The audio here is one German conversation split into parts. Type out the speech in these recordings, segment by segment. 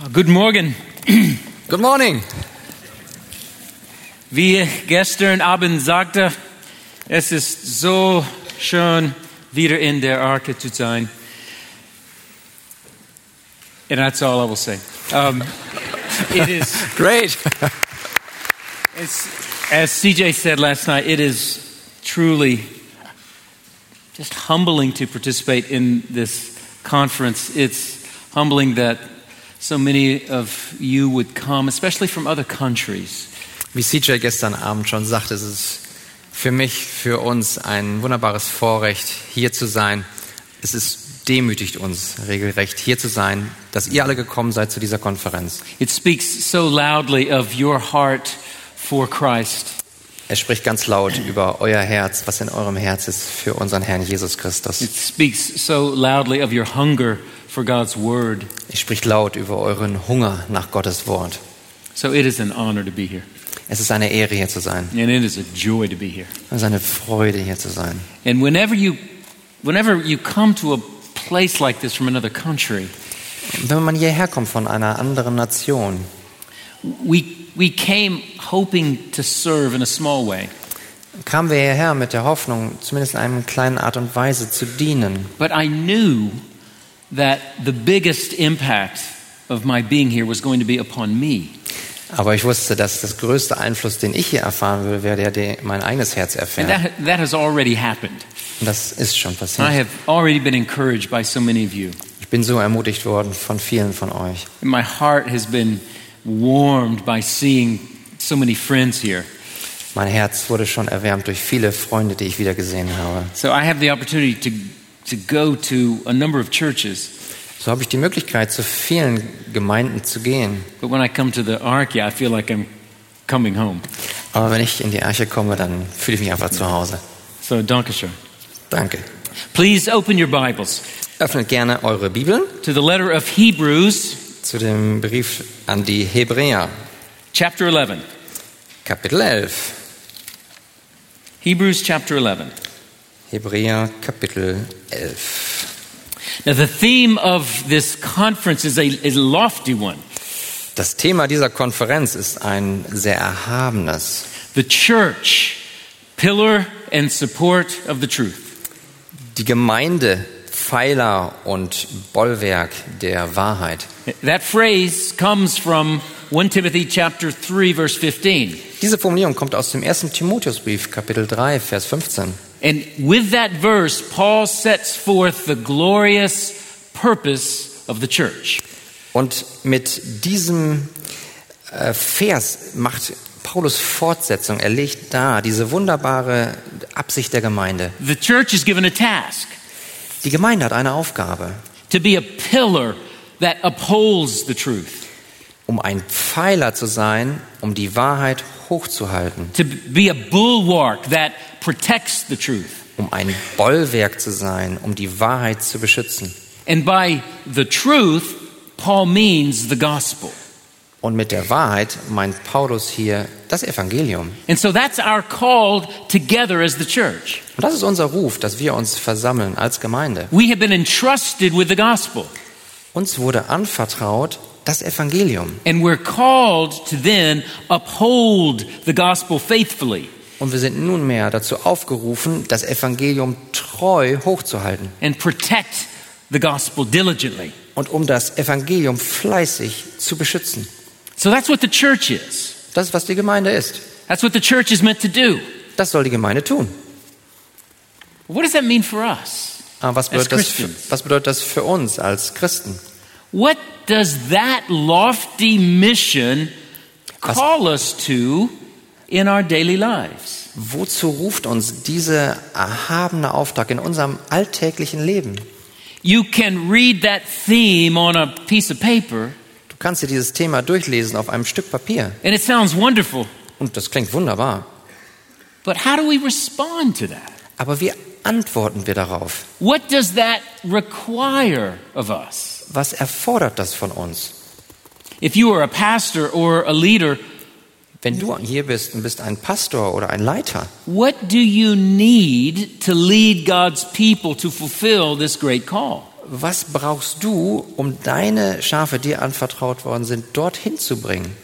Guten Morgen. Good morning. Wie gestern Abend sagte, es ist so schön, wieder in der Arche zu sein. And that's all I will say. Um, it is, Great. it's, as CJ said last night, it is truly just humbling to participate in this conference. It's humbling that so many of you would come, especially from other countries. Wie CJ gestern Abend schon sagte, es ist für mich, für uns ein wunderbares Vorrecht, hier zu sein. Es ist demütigt uns regelrecht, hier zu sein, dass ihr alle gekommen seid zu dieser Konferenz. It speaks so loudly of your heart for Christ. Er spricht ganz laut über euer Herz, was in eurem Herz ist für unseren Herrn Jesus Christus. It speaks so loudly of your hunger for God's word. Er spricht laut über euren Hunger nach Gottes Wort. So it is an honor to be here. Es ist eine Ehre, hier zu sein. And it is a joy to be here. Es ist eine Freude, hier zu sein. And whenever you whenever you come to a place like this from another country, wenn man hierher kommt von einer anderen Nation, we we came hoping to serve in a small way. kamen wir hierher mit der Hoffnung, zumindest in einer kleinen Art und Weise zu dienen. But I knew that the biggest impact of my being here was going to be upon me. Aber ich wusste, dass das größte Einfluss, den ich hier erfahren will, wäre der, der mein eigenes Herz And erfährt. that that has already happened. Und das ist schon I passiert. have already been encouraged by so many of you. Ich bin so ermutigt worden von vielen von euch. And my heart has been warmed by seeing so many friends here. Mein Herz wurde schon erwärmt durch viele Freunde, die ich wieder gesehen habe. So I have the opportunity to, to go to a number of churches. So habe ich die Möglichkeit, zu vielen Gemeinden zu gehen. But when I come to the Ark, yeah, I feel like I'm coming home. Aber wenn ich in die Arche komme, dann fühle ich mich einfach zu Hause. So, Dankeschön. Danke. Please open your Bibles Öffnet gerne eure Bibeln to the letter of Hebrews, zu dem Brief an die Hebräer, chapter 11. Kapitel 11. Hebrews chapter 11. Hebräer, Kapitel 11. Now, the theme of this conference is a, is a lofty one. Das Thema dieser Konferenz ist ein sehr erhabenes. The church, pillar and support of the truth. Die Gemeinde, Pfeiler und Bollwerk der Wahrheit. That phrase comes from 1 Timothy chapter 3 verse 15. Diese Formulierung kommt aus dem 1. Timotheusbrief, Kapitel 3, Vers 15. And with that verse Paul sets forth the glorious purpose of the church. Und mit diesem äh, Vers macht Paulus Fortsetzung. Er legt dar diese wunderbare Absicht der Gemeinde. The church is given a task Die Gemeinde hat eine Aufgabe, to be a pillar that upholds the truth, um ein Pfeiler zu sein, um die Wahrheit hochzuhalten, to be a bulwark that protects the truth. um ein Bollwerk zu sein, um die Wahrheit zu beschützen. And by the truth, Paul means the gospel. Und mit der Wahrheit meint Paulus hier das Evangelium. And so that's our call together as the church. Und das ist unser Ruf, dass wir uns versammeln als Gemeinde. We have been entrusted with the gospel, Uns wurde anvertraut das Evangelium. and we're called to then uphold the gospel faithfully Und wir sind nunmehr dazu aufgerufen, das Evangelium treu hochzuhalten and protect the gospel diligently. und um das Evangelium fleißig zu beschützen. So that's what the church is. Das ist, was die Gemeinde ist. That's what the church is meant to do. Das soll die Gemeinde tun. What does that mean for us? Aber was As bedeutet, das was bedeutet das für uns als Christen? What does that lofty mission call us to in our daily lives? Wozu ruft uns dieser erhabene Auftrag in unserem alltäglichen Leben? You can read that theme on a piece of paper, Du kannst dir dieses Thema durchlesen auf einem Stück Papier. and it sounds wonderful. Und das klingt wunderbar. But how do we respond to that? Aber wie antworten wir darauf? What does that require of us? Was erfordert das von uns? If you are a pastor or a leader, Wenn du hier bist und bist ein Pastor oder ein Leiter, what do you need to lead God's people to fulfill this great call? was brauchst du, um deine Schafe, die dir anvertraut worden sind, dorthin zu bringen?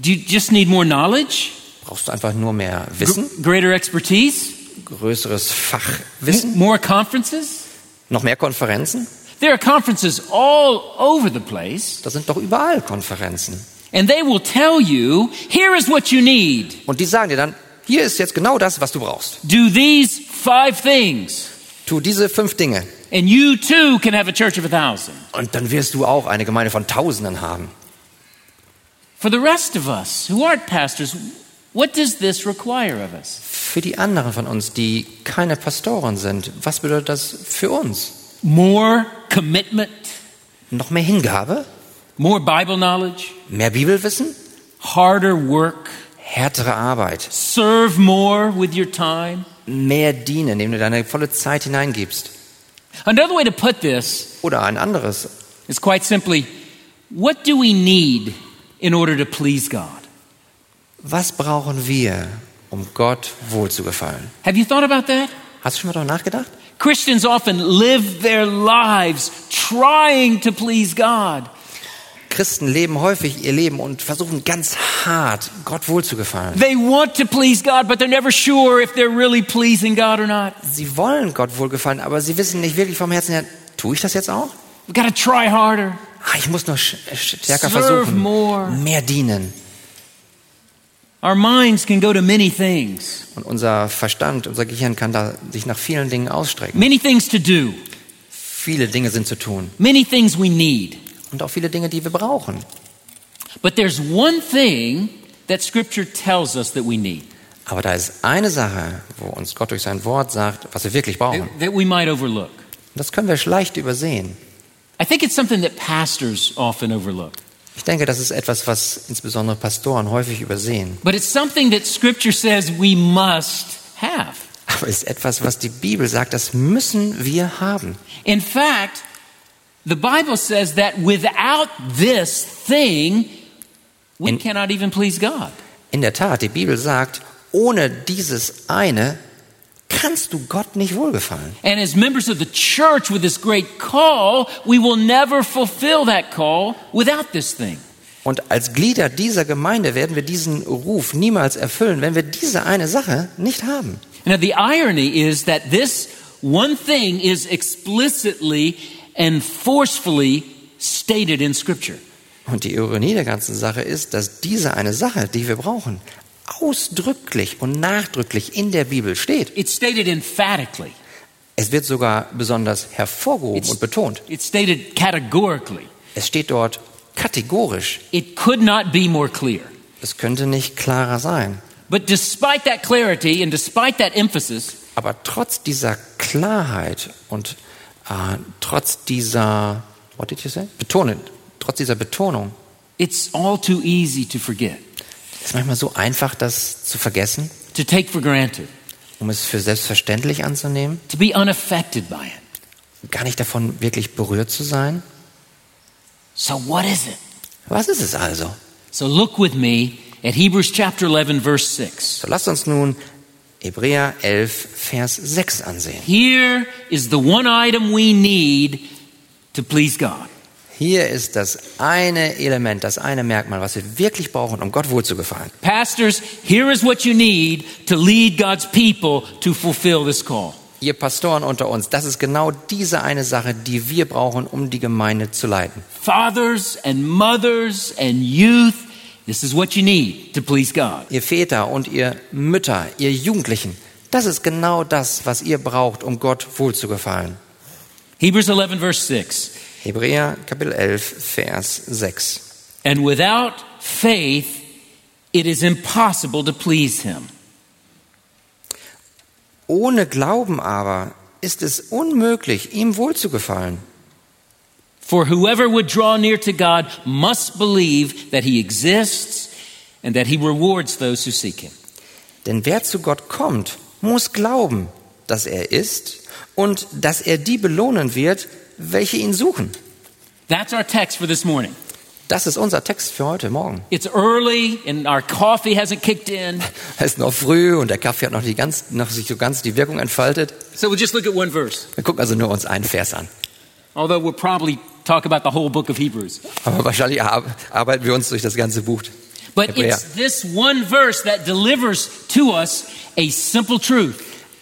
Do you just need more knowledge? Brauchst du einfach nur mehr Wissen, Gr- greater expertise? Größeres Fachwissen, More conferences? noch mehr Konferenzen? There are conferences all over the place, Da sind doch überall Konferenzen. and they will tell you here is what you need. Und die sagen dir dann, hier ist jetzt genau das, was du brauchst. Do these five things, Tu diese fünf Dinge and you too can have a church of a thousand. und dann wirst du auch eine Gemeinde von Tausenden haben. For the rest of us who aren't pastors, what does this require of us? Für die anderen von uns, die keine Pastoren sind, was bedeutet das für uns? More commitment, Noch mehr Hingabe? more Bible knowledge, Mehr Bibelwissen? harder work, Härtere Arbeit? serve more with your time. Mehr dienen, indem du deine volle Zeit hineingibst? Another way to put this Oder ein anderes. is quite simply what do we need in order to please God? Was brauchen wir, um Gott wohlzugefallen? Have you thought about that? Hast du schon mal darüber nachgedacht? Christians often live their lives trying to please God. Christen leben häufig ihr Leben und versuchen ganz hart, Gott wohlzugefallen. They want to please God, but they're never sure if they're really pleasing God or not. Sie wollen Gott wohlgefallen, aber sie wissen nicht wirklich vom Herzen her, tue ich das jetzt auch? We've got to try harder. Ah, ich muss noch stärker Serve versuchen. more. Mehr dienen. Our minds can go to many things, Und unser Verstand, unser Gehirn kann da sich nach vielen Dingen ausstrecken. many things to do, Viele Dinge sind zu tun. many things we need. Und auch viele Dinge, die wir brauchen. But there's one thing that Scripture tells us that we need, Aber da ist eine Sache, wo uns Gott durch sein Wort sagt, was wir wirklich brauchen. that, we might overlook. Das können wir leicht übersehen. I think it's something that pastors often overlook. Ich denke, das ist etwas, was insbesondere Pastoren häufig übersehen. But it's something that Scripture says we must have. Aber es ist etwas, was die Bibel sagt, das müssen wir haben. In fact, the Bible says that without this thing, we In- cannot even please God. In der Tat, die Bibel sagt, ohne dieses eine kannst du Gott nicht wohlgefallen. And as members of the church with this great call, we will never fulfill that call without this thing. Und als Glieder dieser Gemeinde werden wir diesen Ruf niemals erfüllen, wenn wir diese eine Sache nicht haben. Now, the irony is that this one thing is explicitly and forcefully stated in Scripture. Und die Ironie der ganzen Sache ist, dass diese eine Sache, die wir brauchen, ausdrücklich und nachdrücklich in der Bibel steht. It's stated emphatically, Es wird sogar besonders hervorgehoben und betont. it's stated categorically. Es steht dort kategorisch. It could not be more clear. Es könnte nicht klarer sein. But despite that clarity and despite that emphasis, Aber trotz dieser Klarheit und äh, trotz dieser, what did you say? Betonen, trotz dieser Betonung, it's all too easy to forget, ist manchmal so einfach, das zu vergessen, to take for granted, um es für selbstverständlich anzunehmen, to be unaffected by it. gar nicht davon wirklich berührt zu sein. So, what is it? Was ist es also? So, look with me at Hebrews chapter 11, verse 6. So lasst uns nun Hebräer 11, Vers 6 ansehen. Here is the one item we need to please God. Hier ist das eine Element, das eine Merkmal, was wir wirklich brauchen, um Gott wohlzugefallen. Pastors, here is what you need to lead God's people to fulfill this call. Ihr Pastoren unter uns, das ist genau diese eine Sache, die wir brauchen, um die Gemeinde zu leiten. Fathers and mothers and youth, this is what you need to please God. Ihr Väter und ihr Mütter, ihr Jugendlichen, das ist genau das, was ihr braucht, um Gott wohlzugefallen. Hebrews 11, verse 6. Hebräer Kapitel 11, Vers 6. And without faith, it is impossible to please him. Ohne Glauben aber ist es unmöglich, ihm wohlzugefallen. For whoever would draw near to God must believe that he exists and that he rewards those who seek him. Denn wer zu Gott kommt, muss glauben, dass er ist und dass er die belohnen wird, welche ihn suchen. That's our text for this morning. Das ist unser Text für heute Morgen. It's early and our coffee hasn't kicked in. Es ist noch früh und der Kaffee hat noch, die ganz, noch sich so ganz die Wirkung entfaltet. So we'll just look at one verse. Wir gucken also nur uns einen Vers an. although we'll probably talk about the whole book of Hebrews. Aber wahrscheinlich ar- arbeiten wir uns durch das ganze Buch. But Hebräer. it's this one verse that delivers to us a simple truth,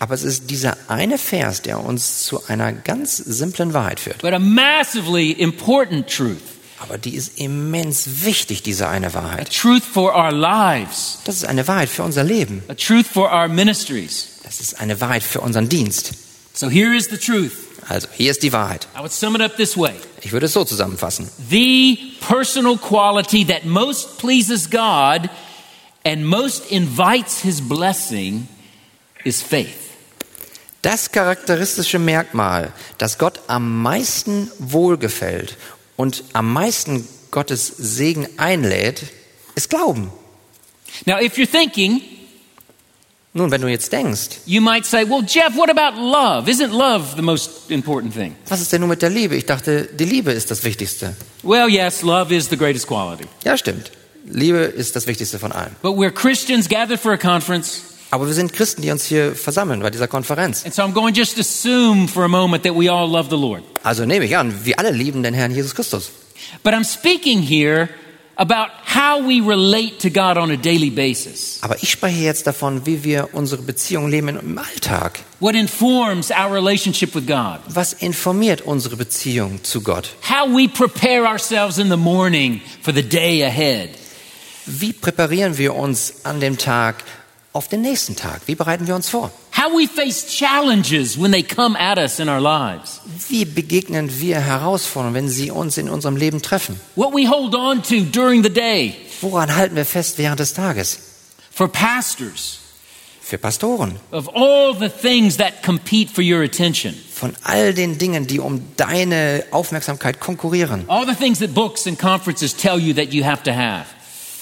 Aber es ist dieser eine Vers, der uns zu einer ganz simplen Wahrheit führt. but a massively important truth. Aber die ist immens wichtig, diese eine A Wahrheit. truth for our lives, Das ist eine Wahrheit für unser Leben. a truth for our ministries. Das ist eine Wahrheit für unseren Dienst. So here is the truth. Also, hier ist die Wahrheit. I would sum it up this way Ich würde es so zusammenfassen. The personal quality that most pleases God and most invites his blessing is faith. Das charakteristische Merkmal, das Gott am meisten wohlgefällt und am meisten Gottes Segen einlädt, ist Glauben. Now, if you're thinking, Nun, wenn du jetzt denkst, you might say, well, Jeff, what about love? Isn't love the most important thing? was ist denn nun mit der Liebe? Ich dachte, die Liebe ist das Wichtigste. Well, yes, love is the greatest quality. Ja, stimmt. Liebe ist das Wichtigste von allem. But we're Christians gathered for a conference, Aber wir sind Christen, die uns hier versammeln bei dieser Konferenz. and so I'm going to just assume for a moment that we all love the Lord. Also nehme ich an, wir alle lieben den Herrn Jesus Christus. But I'm speaking here about how we relate to God on a daily basis. Aber ich spreche jetzt davon, wie wir unsere Beziehung leben im Alltag. What informs our relationship with God? Was informiert unsere Beziehung zu Gott? How we prepare ourselves in the morning for the day ahead. Wie präparieren wir uns an dem Tag auf den nächsten Tag? Wie bereiten wir uns vor? How we face challenges when they come at us in our lives. Wie begegnen wir Herausforderungen, wenn sie uns in unserem Leben treffen? What we hold on to during the day. Woran halten wir fest während des Tages? For pastors, Für Pastoren. of all the things that compete for your attention. Von all den Dingen, die um deine Aufmerksamkeit konkurrieren. All the things that books and conferences tell you that you have to have.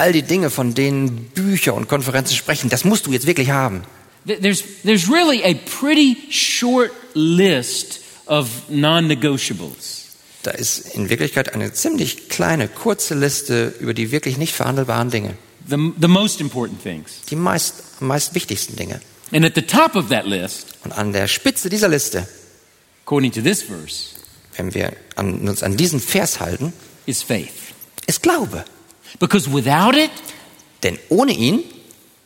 All die Dinge, von denen Bücher und Konferenzen sprechen, das musst du jetzt wirklich haben. Th- There's, there's really a pretty short list of non negotiables. Da ist in Wirklichkeit eine ziemlich kleine, kurze Liste über die wirklich nicht verhandelbaren Dinge. The, the most important things. Die meist, meist wichtigsten Dinge. And at the top of that list, Und an der Spitze dieser Liste, according to this verse, wenn wir an, uns an diesen Vers halten, is faith. ist Glaube. Because without it, Denn ohne ihn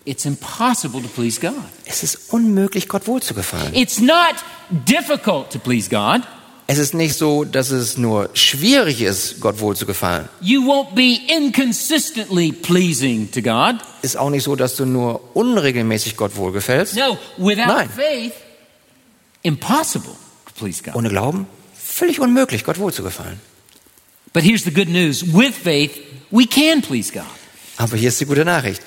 it's impossible to please God. ist es unmöglich, Gott wohlzugefallen. It's not difficult to please God. Es ist nicht so, dass es nur schwierig ist, Gott wohlzugefallen. You won't be inconsistently pleasing to God. Ist auch nicht so, dass du nur unregelmäßig Gott wohlgefällst. No, without Nein. faith, impossible to please God. Ohne Glauben völlig unmöglich, Gott wohlzugefallen. But here's the good news with faith, we can please God. Aber hier ist die gute Nachricht.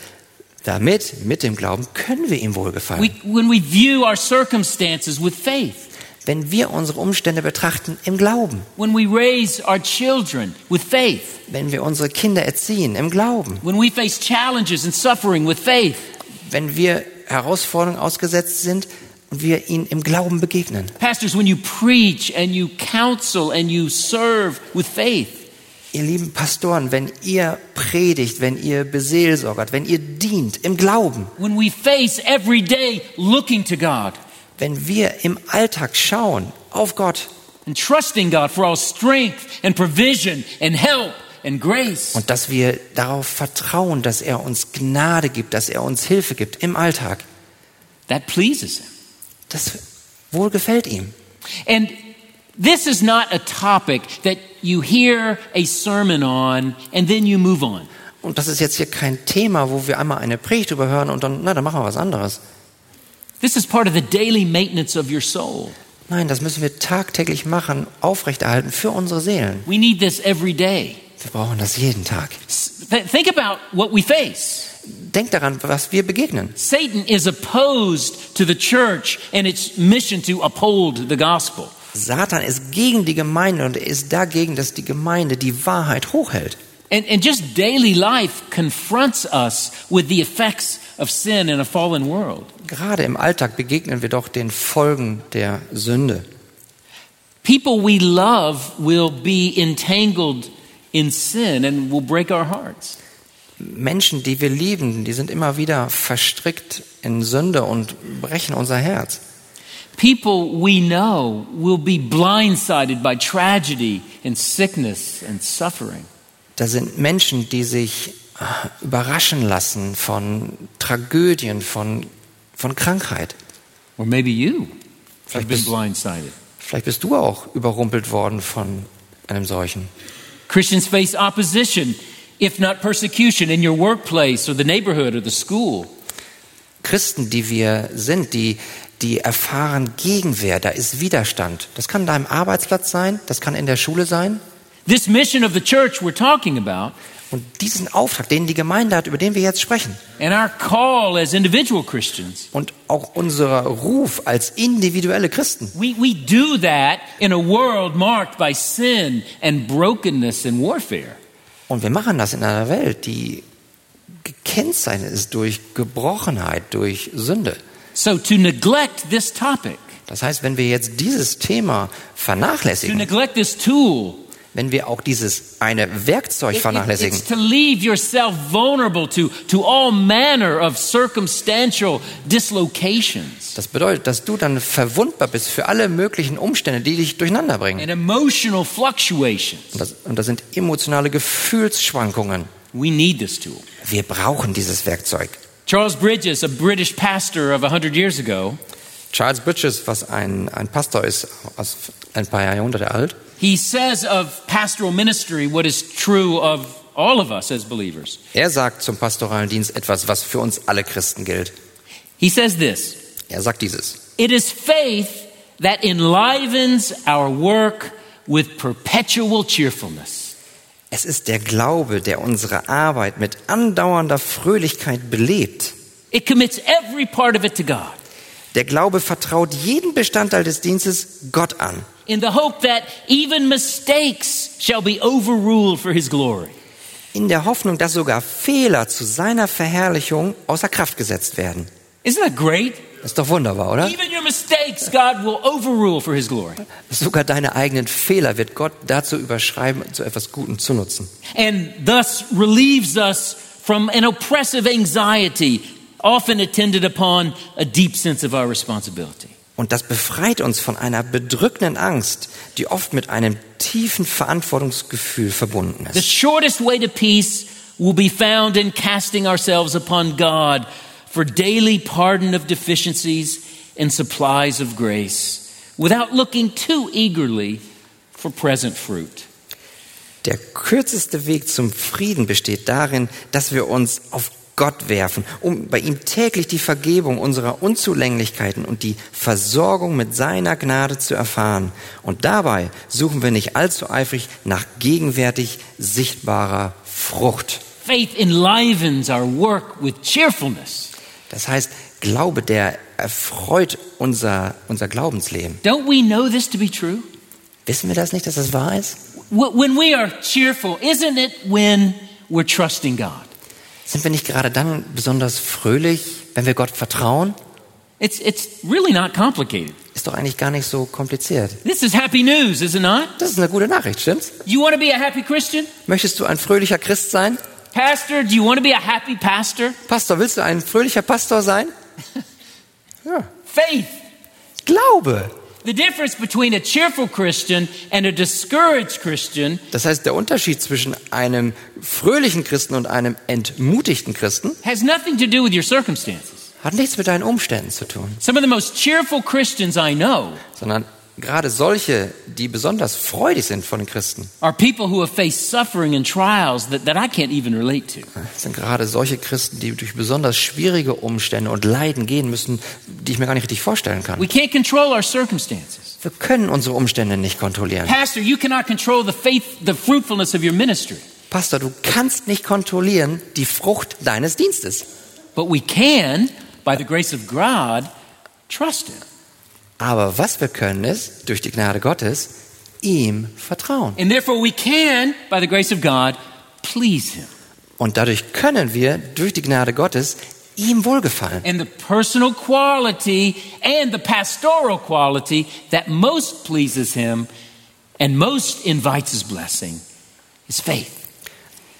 Damit, mit dem Glauben, können wir ihm wohlgefallen. We, when we view our circumstances with faith, Wenn wir unsere Umstände betrachten im Glauben, when we raise our children with faith, wenn wir unsere Kinder erziehen im Glauben, when we face challenges and suffering with faith, wenn wir Herausforderungen ausgesetzt sind und wir ihnen im Glauben begegnen. pastors, when you preach and you counsel and you serve with faith, Ihr lieben Pastoren, wenn ihr predigt, wenn ihr beseelsorgert, wenn ihr dient im Glauben, when we face every day looking to God wenn wir im Alltag schauen auf Gott and trusting God for all strength and provision and help and grace, und dass wir darauf vertrauen, dass er uns Gnade gibt, dass er uns Hilfe gibt im Alltag, that pleases Him. das wohl gefällt ihm. And this is not a topic that you hear a sermon on and then you move on. Und das ist jetzt hier kein Thema, wo wir einmal eine Predigt überhören und dann, na, dann machen wir was anderes. This is part of the daily maintenance of your soul. Nein, das müssen wir tagtäglich machen, aufrechterhalten für unsere Seelen. We need this every day. Wir brauchen das jeden Tag. Think about what we face. Denkt daran, was wir begegnen. Satan is opposed to the church and its mission to uphold the gospel. Satan ist gegen die Gemeinde und er ist dagegen, dass die Gemeinde die Wahrheit hochhält. And, and just daily life confronts us with the effects of sin in a fallen world. Gerade im Alltag begegnen wir doch den Folgen der Sünde. People we love will be entangled in sin and will break our hearts. Menschen, die wir lieben, die sind immer wieder verstrickt in Sünde und brechen unser Herz. People we know will be blindsided by tragedy and sickness and suffering. Da sind Menschen, die sich äh, überraschen lassen von Tragödien, von, von Krankheit. Or maybe you have Vielleicht been bist- blindsided. Vielleicht bist du auch überrumpelt worden von einem solchen. Christians face opposition, if not persecution, in your workplace or the neighborhood or the school. Christen, die wir sind, die, die erfahren Gegenwehr, da ist Widerstand. Das kann da im Arbeitsplatz sein, das kann in der Schule sein. This mission of the church we're talking about, Und diesen Auftrag, den die Gemeinde hat, über den wir jetzt sprechen, and our call as individual Christians, und auch unser Ruf als individuelle Christen, we, we do that in a world marked by sin and brokenness and warfare. und wir machen das in einer Welt, die gekennzeichnet ist durch Gebrochenheit, durch Sünde. So to neglect this topic, Das heißt, wenn wir jetzt dieses Thema to vernachlässigen, neglect this tool, wenn wir auch dieses eine Werkzeug it- it- vernachlässigen, to leave yourself vulnerable to, to all manner of circumstantial dislocations das bedeutet, dass du dann verwundbar bist für alle möglichen Umstände, die dich durcheinander bringen. and emotional fluctuations. Und das, und das sind emotionale Gefühlsschwankungen. We need this tool. Wir brauchen dieses Werkzeug. Charles Bridges, a British pastor of 100 years ago, Charles Bridges, was ein, ein Pastor ist, aus ein paar Jahrhunderte alt, he says of pastoral ministry what is true of all of us as believers. er sagt zum pastoralen Dienst etwas, was für uns alle Christen gilt. He says this Er sagt dieses. It is faith that enlivens our work with perpetual cheerfulness. Es ist der Glaube, der unsere Arbeit mit andauernder Fröhlichkeit belebt. It commits every part of it to God Der Glaube vertraut jeden Bestandteil des Dienstes Gott an. in the hope that even mistakes shall be overruled for his glory. In der Hoffnung, dass sogar Fehler zu seiner Verherrlichung außer Kraft gesetzt werden. Isn't that great? Das ist doch wunderbar, oder? Even your mistakes, God will overrule for his glory. Sogar deine eigenen Fehler wird Gott dazu überschreiben, zu etwas Gutem zu nutzen. and thus relieves us from an oppressive anxiety, often attended upon a deep sense of our responsibility. Und das befreit uns von einer bedrückenden Angst, die oft mit einem tiefen Verantwortungsgefühl verbunden The ist. shortest way to peace will be found in casting ourselves upon God for daily pardon of deficiencies and supplies of grace, without looking too eagerly for present fruit. Der kürzeste Weg zum Frieden besteht darin, dass wir uns auf Gott werfen, um bei ihm täglich die Vergebung unserer Unzulänglichkeiten und die Versorgung mit seiner Gnade zu erfahren. Und dabei suchen wir nicht allzu eifrig nach gegenwärtig sichtbarer Frucht. Faith enlivens our work with cheerfulness. Das heißt, Glaube, der erfreut unser, unser Glaubensleben. Don't we know this to be true? Wissen wir das nicht, dass das wahr ist? Wh- When we are cheerful, isn't it when we're trusting God? Sind wir nicht gerade dann besonders fröhlich, wenn wir Gott vertrauen? It's, it's really not complicated. Ist doch eigentlich gar nicht so kompliziert. This is happy news, is it not? Das ist eine gute Nachricht, stimmt's? You want to be a happy Christian? Möchtest du ein fröhlicher Christ sein? Pastor, do you want to be a happy pastor? Pastor, willst du ein fröhlicher Pastor sein? Ja. Faith. Glaube. The difference between a cheerful Christian and a discouraged Christian Das heißt, der Unterschied zwischen einem fröhlichen Christen und einem entmutigten Christen has nothing to do with your circumstances. hat nichts mit deinen Umständen zu tun, Some of the most cheerful Christians I know sondern gerade solche, die besonders freudig sind von den Christen, sind gerade solche Christen, die durch besonders schwierige Umstände und Leiden gehen müssen, die ich mir gar nicht richtig vorstellen kann. We can't control our circumstances. Wir können unsere Umstände nicht kontrollieren. Pastor, you cannot control the faith, the fruitfulness of your ministry. Pastor, du kannst nicht kontrollieren die Frucht deines Dienstes. But we can, by the grace of God, trust Him. Aber was wir können ist, durch die Gnade Gottes, ihm vertrauen. And therefore, we can, by the grace of God, please Him. Und dadurch können wir durch die Gnade Gottes ihm wohlgefallen. And the personal quality and the pastoral quality that most pleases Him and most invites His blessing is faith.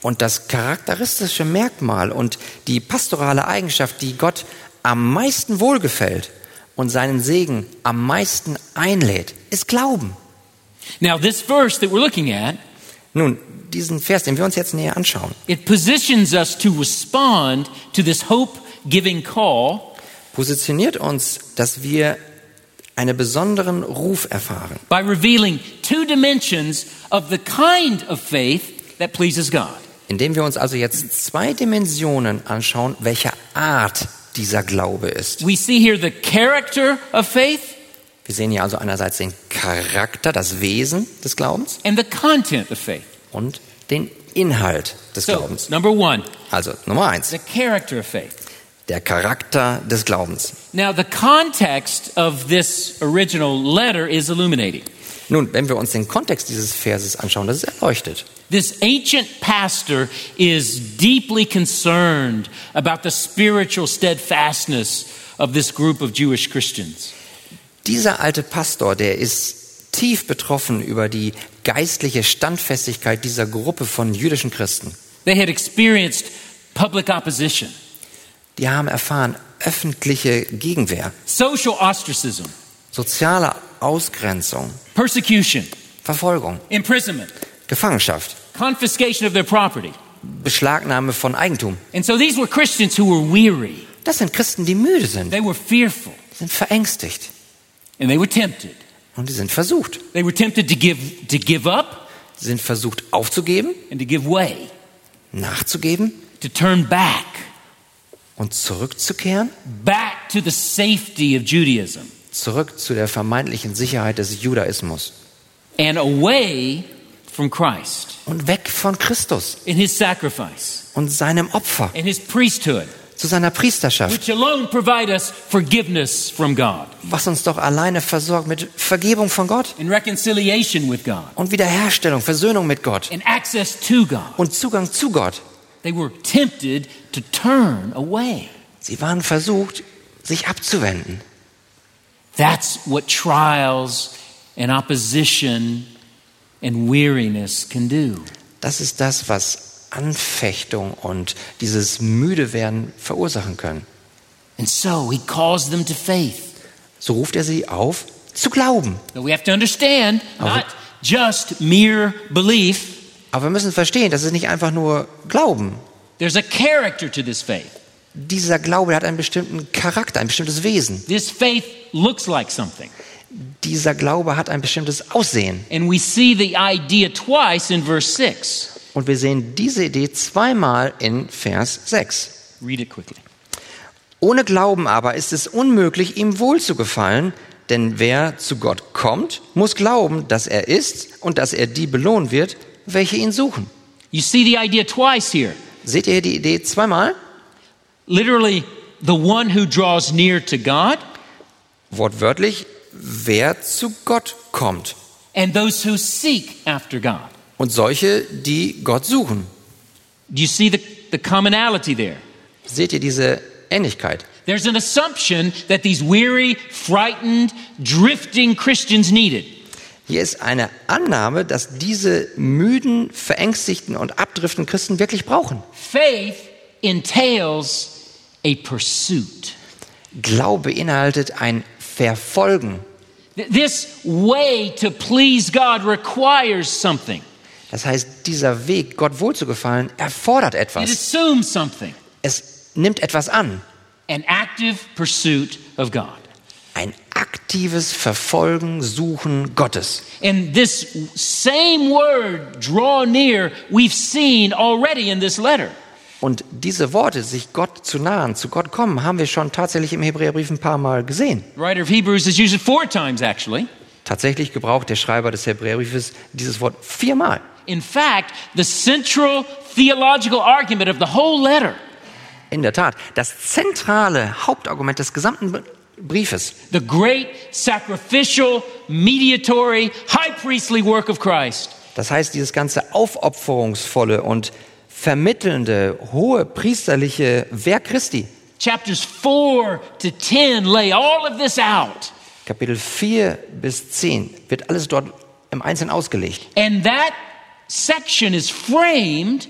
Und das charakteristische Merkmal und die pastorale Eigenschaft, die Gott am meisten wohlgefällt und seinen Segen am meisten einlädt, ist Glauben. Now, this verse that we're looking at, Nun, diesen Vers, den wir uns jetzt näher anschauen, it positions us to respond to this hope-giving call positioniert uns, dass wir einen besonderen Ruf erfahren, by revealing two dimensions of the kind of faith that pleases God. indem wir uns also jetzt zwei Dimensionen anschauen, welcher Art dieser Glaube ist. We see here the character of faith Wir sehen hier also einerseits den Charakter, das Wesen des Glaubens and the content of faith. und den Inhalt des So, Glaubens. number one, Also Nummer eins, the character of faith. der Charakter des Glaubens. Now, the context of this original letter is illuminating. Nun, wenn wir uns den Kontext dieses Verses anschauen, das ist erleuchtet. This ancient pastor is deeply concerned about the spiritual steadfastness of this group of Jewish Christians. Dieser alte Pastor, der ist tief betroffen über die geistliche Standfestigkeit dieser Gruppe von jüdischen Christen. They had experienced public opposition, Die haben erfahren öffentliche Gegenwehr, social ostracism, soziale Ausgrenzung, persecution, Verfolgung, imprisonment, Gefangenschaft, confiscation of their property. Beschlagnahme von Eigentum. And so these were Christians who were weary, Das sind Christen, die müde sind, they were fearful, sind verängstigt. And they were tempted. und die sind versucht. They were tempted to give, to give up Sie sind versucht aufzugeben, and to give way, nachzugeben. To turn back, und zurückzukehren, back to the safety of Judaism. Zurück zu der vermeintlichen Sicherheit des Judaismus. And away from Christ. Und weg von Christus. In his sacrifice. Und seinem Opfer, and his priesthood, zu seiner Priesterschaft, which alone provide us forgiveness from God. Was uns doch alleine versorgt mit Vergebung von Gott. And reconciliation with God. Und Wiederherstellung, Versöhnung mit Gott. And access to God. und Zugang zu Gott. They were tempted to turn away. Sie waren versucht, sich abzuwenden. That's what trials and opposition and weariness can do. Das ist das, was Anfechtung und dieses Müdewerden verursachen können. And so he calls them to faith. So ruft er sie auf, zu glauben. But we have to understand Aber- not just mere belief, Aber wir müssen verstehen, das ist nicht einfach nur Glauben. there's a character to this faith. Dieser Glaube hat einen bestimmten Charakter, ein bestimmtes Wesen. This faith looks like something. Dieser Glaube hat ein bestimmtes Aussehen. And we see the idea twice in verse 6. Und wir sehen diese Idee zweimal in Vers 6. Read it quickly. Ohne Glauben aber ist es unmöglich, ihm wohlzugefallen, denn wer zu Gott kommt, muss glauben, dass er ist und dass er die belohnen wird, welche ihn suchen. You see the idea twice here. Seht ihr die Idee zweimal? Literally, the one who draws near to God Wortwörtlich, wer zu Gott kommt. and those who seek after God. Und solche, die Gott suchen. Do you see the, the commonality there? Seht ihr diese Ähnlichkeit? There's an assumption that these weary, frightened, drifting Christians needed. Hier ist eine Annahme, dass diese müden, verängstigten und abdriftenden Christen wirklich brauchen. Faith entails a pursuit. Glaube beinhaltet ein Verfolgen. Th- This way to please God requires something. Das heißt, dieser Weg, Gott wohlzugefallen, erfordert It etwas. assumes something. Es nimmt etwas an. An active pursuit of God. Ein aktives Verfolgen, Suchen Gottes. And this same word, draw near, we've seen already in this letter. Und diese Worte, sich Gott zu nahen, zu Gott kommen, haben wir schon tatsächlich im Hebräerbrief ein paar Mal gesehen. The writer of Hebrews has used it four times, actually. Tatsächlich gebraucht der Schreiber des Hebräerbriefes dieses Wort viermal. In fact, the central theological argument of the whole letter In der Tat, das zentrale Hauptargument des gesamten Briefes, the great sacrificial, mediatory, high priestly work of Christ das heißt dieses ganze aufopferungsvolle und vermittelnde, hohe priesterliche Werk Christi, Chapters 4 to 10 lay all of this out. Kapitel 4 bis 10, wird alles dort im Einzelnen ausgelegt. And that section is framed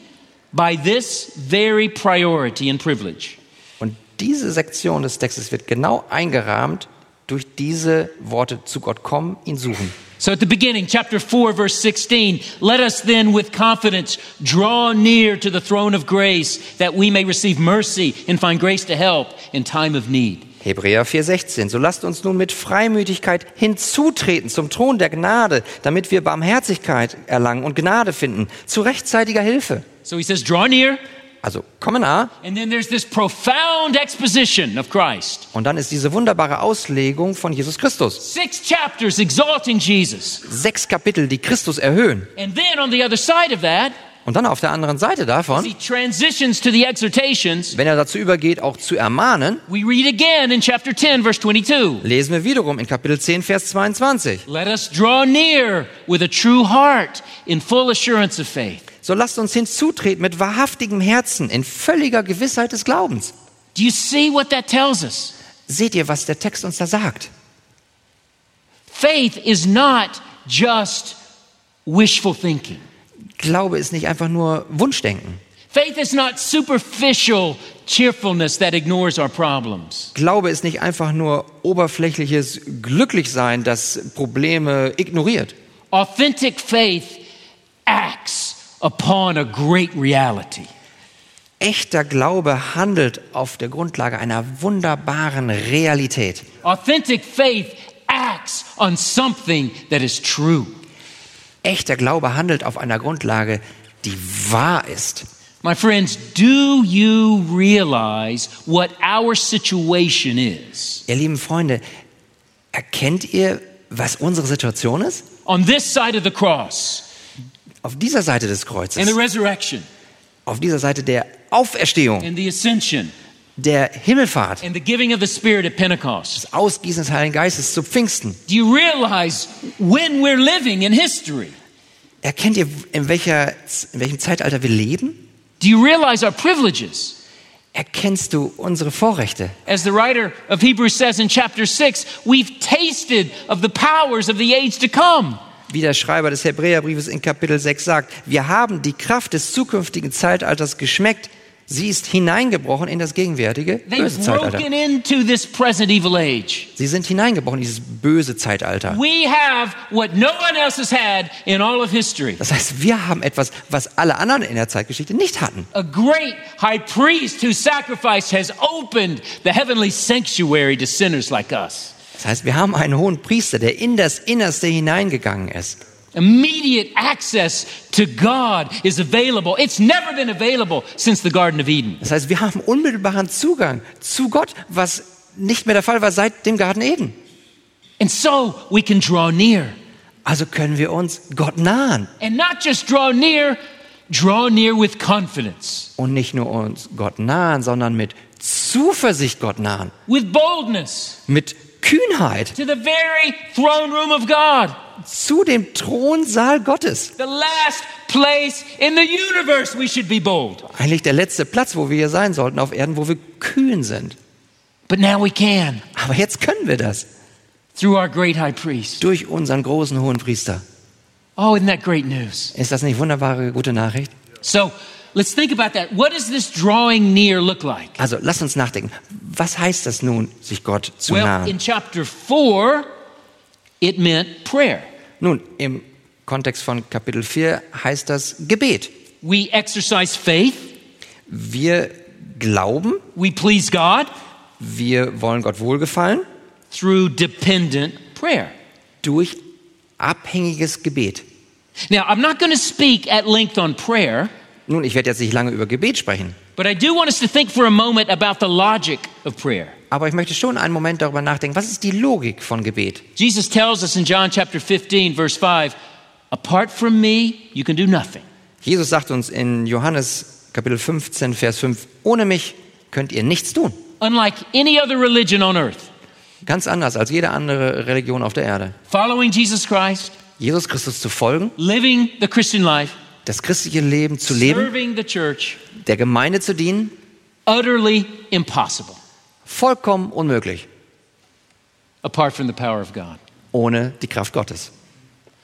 by this very priority and privilege. Und diese Sektion des Textes wird genau eingerahmt durch diese Worte zu Gott kommen, ihn suchen. So at the beginning, chapter 4, verse 16, let us then with confidence draw near to the throne of grace that we may receive mercy and find grace to help in time of need. Hebräer 4:16. So lasst uns nun mit Freimütigkeit hinzutreten zum Thron der Gnade, damit wir Barmherzigkeit erlangen und Gnade finden zu rechtzeitiger Hilfe. So he says, draw near, Also komme nah and then there's this profound exposition of Christ. und dann ist diese wunderbare Auslegung von Jesus Christus. Six chapters exalting Jesus. Sechs Kapitel, die Christus erhöhen. And then on the other side of that, Und dann auf der anderen Seite davon, wenn er dazu übergeht, auch zu ermahnen, we read again in chapter 10, verse 22. lesen wir wiederum in Kapitel 10, Vers 22. Let us draw near with a true heart in full assurance of faith. So lasst uns hinzutreten mit wahrhaftigem Herzen, in völliger Gewissheit des Glaubens. Do you see what that tells us? Seht ihr, was der Text uns da sagt? Faith is not just wishful thinking. Glaube ist nicht einfach nur Wunschdenken. Faith is not superficial cheerfulness that ignores our problems. Glaube ist nicht einfach nur oberflächliches Glücklichsein, das Probleme ignoriert. Authentic faith acts upon a great reality. Echter Glaube handelt auf der Grundlage einer wunderbaren Realität. Authentic faith acts on something that is true. Echter Glaube handelt auf einer Grundlage, die wahr ist. My friends, do you realize what our situation is? Ihr lieben Freunde, erkennt ihr, was unsere Situation ist? On this side of the cross Auf dieser Seite des and the Kreuzes, resurrection auf dieser Seite der Auferstehung, and the ascension der Himmelfahrt, and the giving of the Spirit at Pentecost. des Ausgießen des Heiligen Geistes zu Pfingsten. Do you realize when we're living in history? Erkennt ihr, in, welcher, in welchem Zeitalter wir leben? Do you realize our privileges? Erkennst du unsere Vorrechte? As the writer of Hebrews says in chapter 6, we've tasted of the powers of the age to come. Wie der Schreiber des Hebräerbriefes in Kapitel 6 sagt, wir haben die Kraft des zukünftigen Zeitalters geschmeckt. Sie ist hineingebrochen in das gegenwärtige böse Zeitalter. broken into this present evil age. Sie sind hineingebrochen in dieses böse Zeitalter. We have what no one else has had in all of history. Das heißt, wir haben etwas, was alle anderen in der Zeitgeschichte nicht hatten. A great high priest who sacrificed has opened the heavenly sanctuary to sinners like us. Das heißt, wir haben einen hohen Priester, der in das Innerste hineingegangen ist. Immediate access to God is available. It's never been available since the Garden of Eden. Das heißt, wir haben unmittelbaren Zugang zu Gott, was nicht mehr der Fall war seit dem Garten Eden. And so we can draw near. Also können wir uns Gott nahen And not just draw near, draw near with confidence, und nicht nur uns Gott nahen, sondern mit Zuversicht Gott nahen, with boldness mit Kühnheit to the very throne room of God, zu dem Thronsaal Gottes. the last place in the universe we should be bold. Eigentlich der letzte Platz, wo wir hier sein sollten auf Erden, wo wir kühn sind. But now we can Aber jetzt können wir das through our great high priest. durch unseren großen hohen Priester. Oh, isn't that great news? Ist das nicht wunderbare gute Nachricht? So let's think about that. What does this drawing near look like? Also lass uns nachdenken. Was heißt das nun, sich Gott zu Well, nahen? in chapter 4, it meant prayer. Nun, im Kontext von Kapitel 4 heißt das Gebet. We exercise faith, Wir glauben, we please God wir wollen Gott wohlgefallen through dependent prayer. durch abhängiges Gebet. Now, I'm not going to speak at length on prayer, Nun, ich werde jetzt nicht lange über Gebet sprechen, but I do want us to think for a moment about the logic of prayer. Aber ich möchte schon einen Moment darüber nachdenken, was ist die Logik von Gebet? Jesus tells us in John chapter 15, verse 5, apart from me, you can do nothing. Jesus sagt uns in Johannes Kapitel 15, Vers 5, ohne mich könnt ihr nichts tun. Unlike any other religion on earth, Ganz anders als jede andere Religion auf der Erde. following Jesus Christ, Jesus Christus zu folgen, living the Christian life, das christliche Leben zu leben, serving the church, der Gemeinde zu dienen, utterly impossible vollkommen unmöglich apart from the power of God. ohne die Kraft Gottes.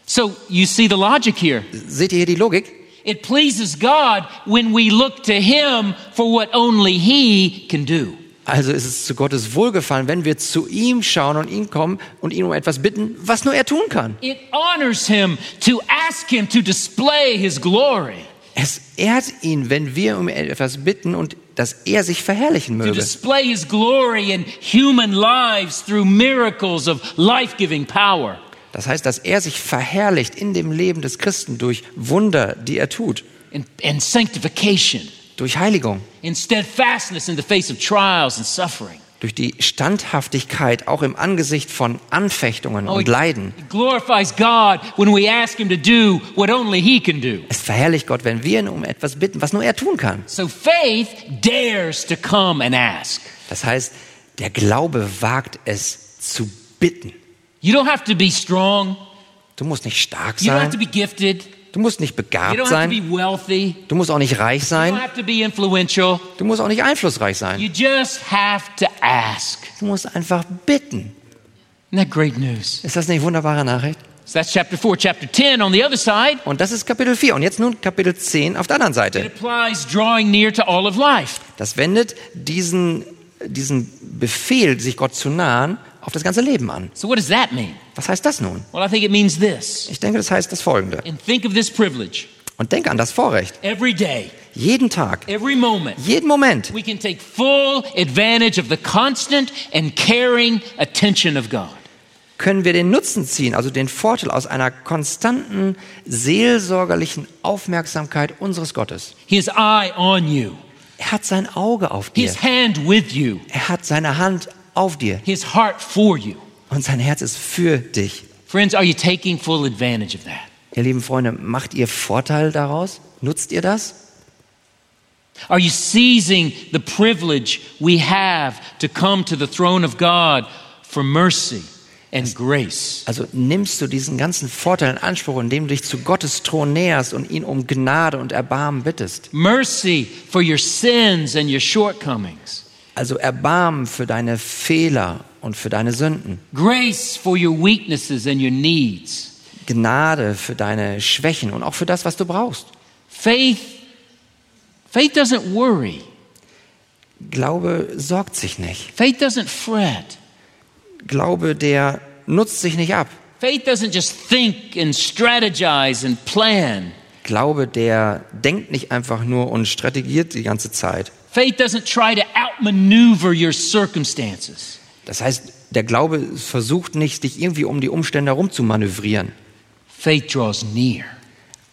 So you see the logic here. Seht ihr hier die Logik? It pleases God when we look to Him for what only He can do. Also ist es zu Gottes Wohlgefallen, wenn wir zu ihm schauen und ihn kommen und ihn um etwas bitten, was nur er tun kann. It honors him to ask him to display his glory, Es ehrt ihn, wenn wir um etwas bitten und dass er sich verherrlichen to möge. display his glory in human lives through miracles of life giving power. Das heißt, dass er sich verherrlicht in dem Leben des Christen durch Wunder, die er tut, and, and sanctification, durch Heiligung, in steadfastness in the face of trials and suffering. Durch die Standhaftigkeit auch im Angesicht von Anfechtungen Oh, und Leiden. can do. Es verherrlicht Gott, wenn wir ihn um etwas bitten, was nur er tun kann. So faith dares to come and ask. Das heißt, der Glaube wagt es zu bitten. You don't have to be strong. Du musst nicht stark You don't have to sein, be gifted. Du musst nicht begabt sein, du musst auch nicht reich sein, du musst auch nicht einflussreich sein. Du musst einfach bitten. Ist das nicht wunderbare Nachricht? So that's chapter 4. Chapter 10 on the other side, Und das ist Kapitel 4. Und jetzt nun Kapitel 10 auf der anderen it Seite. applies drawing near to all of life. Das wendet diesen, diesen Befehl, sich Gott zu nahen, auf das ganze Leben an. So what does that mean? Was heißt das nun? Well, I think it means this. Ich denke, das heißt das Folgende. And think of this privilege. Und denke an das Vorrecht. Every day, Jeden Tag, every moment, jeden Moment we can take full advantage of the constant and caring attention of God. können wir den Nutzen ziehen, also den Vorteil aus einer konstanten seelsorgerlichen Aufmerksamkeit unseres Gottes. His eye on you, Er hat sein Auge auf dir. His hand with you, Er hat seine Hand auf dir. His heart for you. Und sein Herz ist für dich. Friends, are you taking full advantage of that? Ihr lieben Freunde, macht ihr Vorteil daraus? Nutzt ihr das? Are you seizing the privilege we have to come to the throne of God for mercy and grace? Also nimmst du diesen ganzen Vorteil in Anspruch, indem du dich zu Gottes Thron näherst und ihn um Gnade und Erbarmen bittest. Mercy for your sins and your shortcomings. Also Erbarmen für deine Fehler und für deine Sünden. Grace for your weaknesses and your needs. Gnade für deine Schwächen und auch für das, was du brauchst. Faith faith doesn't worry. Glaube sorgt sich nicht. Faith doesn't fret. Glaube, der nutzt sich nicht ab. Faith doesn't just think and strategize and plan. Glaube, der denkt nicht einfach nur und strategiert die ganze Zeit. Faith doesn't try to outmaneuver your circumstances. Das heißt, der Glaube versucht nicht, dich irgendwie um die Umstände herum zu manövrieren. Faith draws near.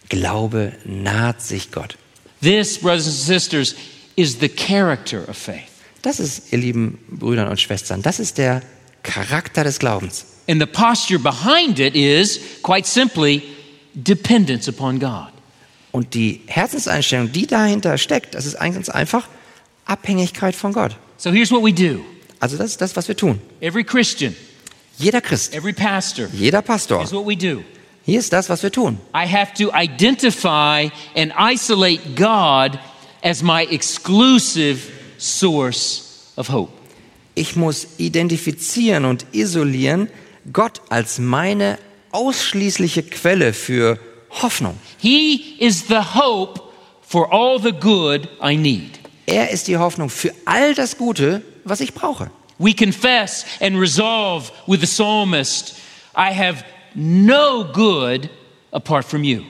Glaube naht sich Gott. This, brothers and sisters, is the character of faith. Das ist, ihr lieben Brüder und Schwestern, das ist der Charakter des Glaubens. And the posture behind it is, quite simply, dependence upon God. Und die Herzenseinstellung, die dahinter steckt, das ist ganz einfach Abhängigkeit von Gott. So here's what we do Also das ist das, was wir tun. every Christian, Jeder Christ, every pastor, jeder Pastor, here's what we do. hier ist das, was wir tun. I have to identify and isolate God as my exclusive source of hope. Ich muss identifizieren und isolieren Gott als meine ausschließliche Quelle für Hoffnung. He is the hope for all the good I need. Er ist die Hoffnung für all das Gute, was ich brauche. We confess and resolve with the psalmist I have no good apart from you.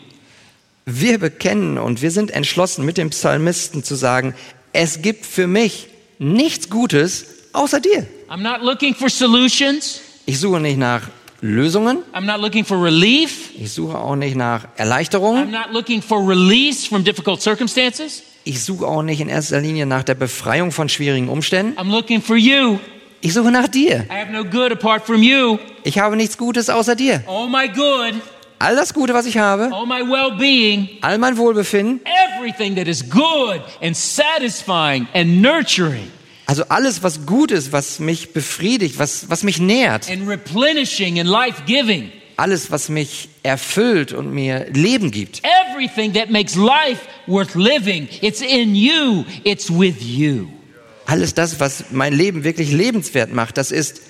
Wir bekennen und wir sind entschlossen, mit dem Psalmisten zu sagen, es gibt für mich nichts Gutes außer dir. I'm not looking for solutions. Ich suche nicht nach Lösungen, I'm not looking for relief. ich suche auch nicht nach I'm Erleichterungen, not looking for release from difficult circumstances. Ich suche auch nicht in erster Linie nach der Befreiung von schwierigen Umständen. I'm looking for you. Ich suche nach dir. I have no good apart from you. Ich habe nichts Gutes außer dir. All my good, All das Gute, was ich habe, all my well all mein Wohlbefinden, everything that is good and satisfying and nurturing also alles, was gut ist, was mich befriedigt, was, was mich nährt, and replenishing and life giving, alles, was mich erfüllt und mir Leben gibt, everything that makes life worth living, it's in you, it's with you. alles das, was mein Leben wirklich lebenswert macht, das ist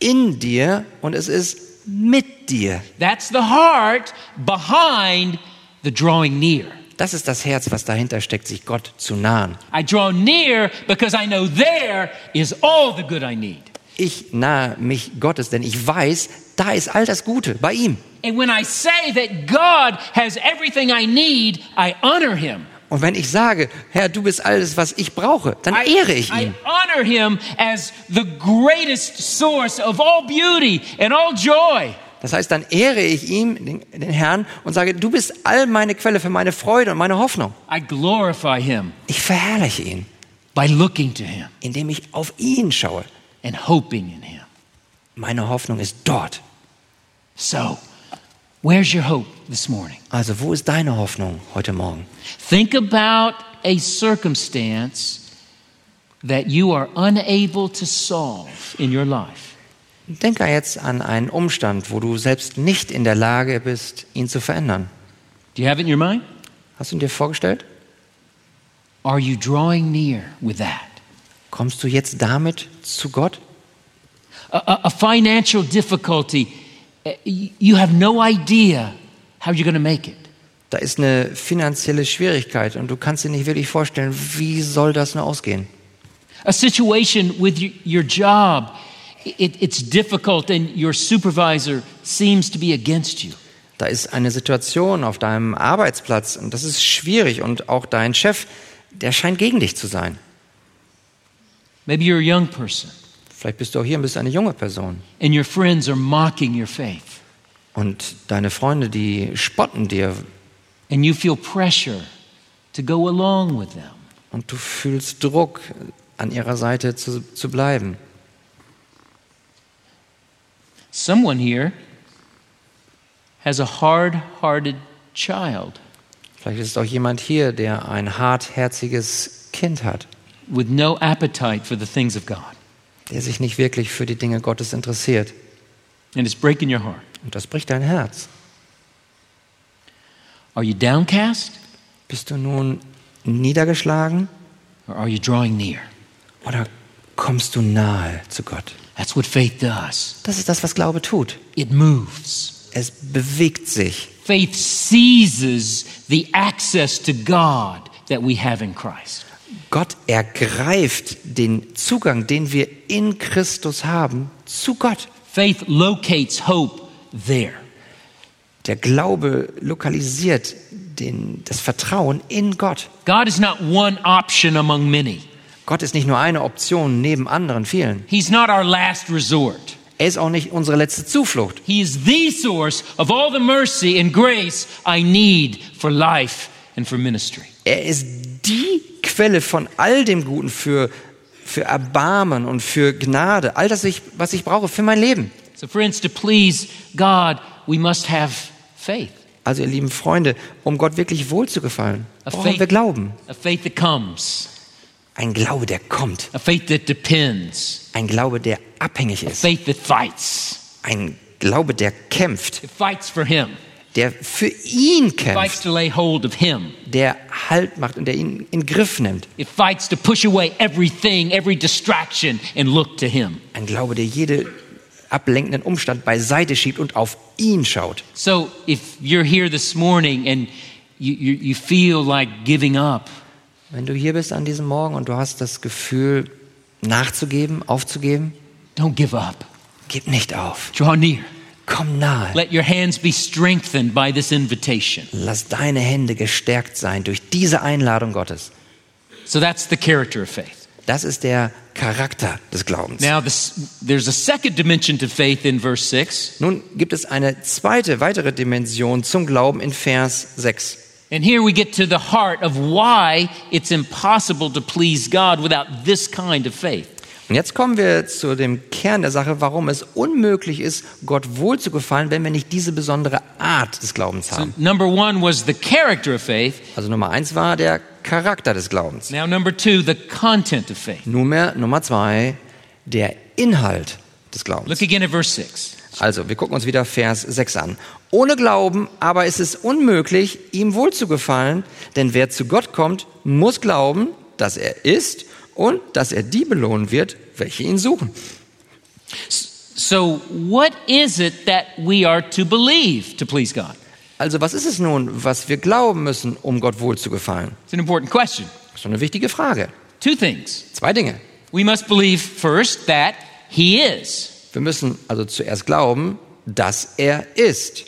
in dir und es ist mit dir. That's the heart behind the drawing near. Das ist das Herz, was dahinter steckt, sich Gott zu nahen. I draw near because I know there is all the good I need. Ich nahe mich Gottes, denn ich weiß, da ist all das Gute bei ihm. And when I say that God has everything I need, I honor him. Und wenn ich sage, Herr, du bist alles, was ich brauche, dann ehre ich I ihn. honor him as the greatest source of all beauty and all joy. Das heißt, dann ehre ich ihm, den, den Herrn, und sage, du bist all meine Quelle für meine Freude und meine Hoffnung. I glorify him Ich verherrliche ihn, by looking to him indem ich auf ihn schaue. Meine Hoffnung ist dort. So, where's your hope this morning? Also, wo ist deine Hoffnung heute Morgen? Think about a circumstance that you are unable to solve in your life. Denke jetzt an einen Umstand, wo du selbst nicht in der Lage bist, ihn zu verändern. Do you have it in your mind? Hast du ihn dir vorgestellt? Are you drawing near with that? Kommst du jetzt damit zu Gott? A, a, a financial difficulty, you have no idea how you're going to make it. Da ist eine finanzielle Schwierigkeit und du kannst dir nicht wirklich vorstellen, wie soll das nur ausgehen? A situation with your job, it, it's difficult and your supervisor seems to be against you. Da ist eine Situation auf deinem Arbeitsplatz und das ist schwierig und auch dein Chef, der scheint gegen dich zu sein. Maybe you're a young person Vielleicht bist du auch hier und bist eine junge Person and your friends are mocking your faith und deine Freunde, die spotten dir and you feel pressure to go along with them. und du fühlst Druck, an ihrer Seite zu, zu bleiben. Someone here has a hard hearted child Vielleicht ist auch jemand hier, der ein hartherziges Kind hat, with no appetite for the things of God. Der sich nicht wirklich für die Dinge Gottes interessiert. And it's breaking your heart. Und das bricht dein Herz. Are you downcast Bist du nun niedergeschlagen or are you drawing near? oder kommst du nahe zu Gott? That's what faith does. Das ist das, was Glaube tut. It moves. Es bewegt sich. Faith seizes the access to God that we have in Christ. Gott ergreift den Zugang, den wir in Christus haben, zu Gott. Faith locates hope there. Der Glaube lokalisiert den, das Vertrauen in Gott. God is not one option among many. Gott ist nicht nur eine Option neben anderen vielen. He's not our last resort. Er ist auch nicht unsere letzte Zuflucht. He is the source of all the mercy and grace I need for life and for ministry. Er ist die Quelle von all dem Guten für, für Erbarmen und für Gnade. All das, ich, was ich brauche für mein Leben. So, friends, to please God, we must have faith. Also, ihr lieben Freunde, um Gott wirklich wohl zu gefallen, A brauchen wir Glauben. a faith that comes, Ein Glaube, der kommt. a faith that depends, Ein Glaube, der abhängig a ist. faith that fights. Ein Glaube, der kämpft. It fights for Him, Der für ihn kämpft. Der Halt macht und der ihn in den Griff nimmt. It fights to push away everything, every distraction, and look to Him. Ein Glaube, der jede ablenkenden Umstand beiseite schiebt und auf ihn schaut. So, if you're here this morning and you, you, you feel like giving up, Wenn du hier bist an diesem Morgen und du hast das Gefühl, nachzugeben, aufzugeben, don't give up. gib nicht auf. Draw near. Komm nahe. Let your hands be strengthened by this invitation. Lass deine Hände gestärkt sein durch diese Einladung Gottes. So that's the character of faith. Das ist der Charakter des Glaubens. Now, this, there's a second dimension to faith in verse 6. Nun gibt es eine zweite, weitere Dimension zum Glauben in Vers 6. And here we get to the heart of why it's impossible to please God without this kind of faith. Und jetzt kommen wir zu dem Kern der Sache, warum es unmöglich ist, Gott wohl zu gefallen, wenn wir nicht diese besondere Art des Glaubens So, haben. number one was the character of faith. Also Nummer eins war der Charakter des Glaubens. Now, number two, the content of faith. Nunmehr Nummer zwei, der Inhalt des Glaubens. Look again at verse 6. Also, wir gucken uns wieder Vers 6 an. Ohne Glauben aber ist es unmöglich, ihm wohlzugefallen, denn wer zu Gott kommt, muss glauben, dass er ist und dass er die belohnen wird, welche ihn suchen. So, what is it that we are to believe to please God? Also was ist es nun, was wir glauben müssen, um Gott wohl zu gefallen? It's an important question. Das ist schon eine wichtige Frage. Two things. Zwei Dinge. We must believe first that He is. Wir müssen also zuerst glauben, dass er ist.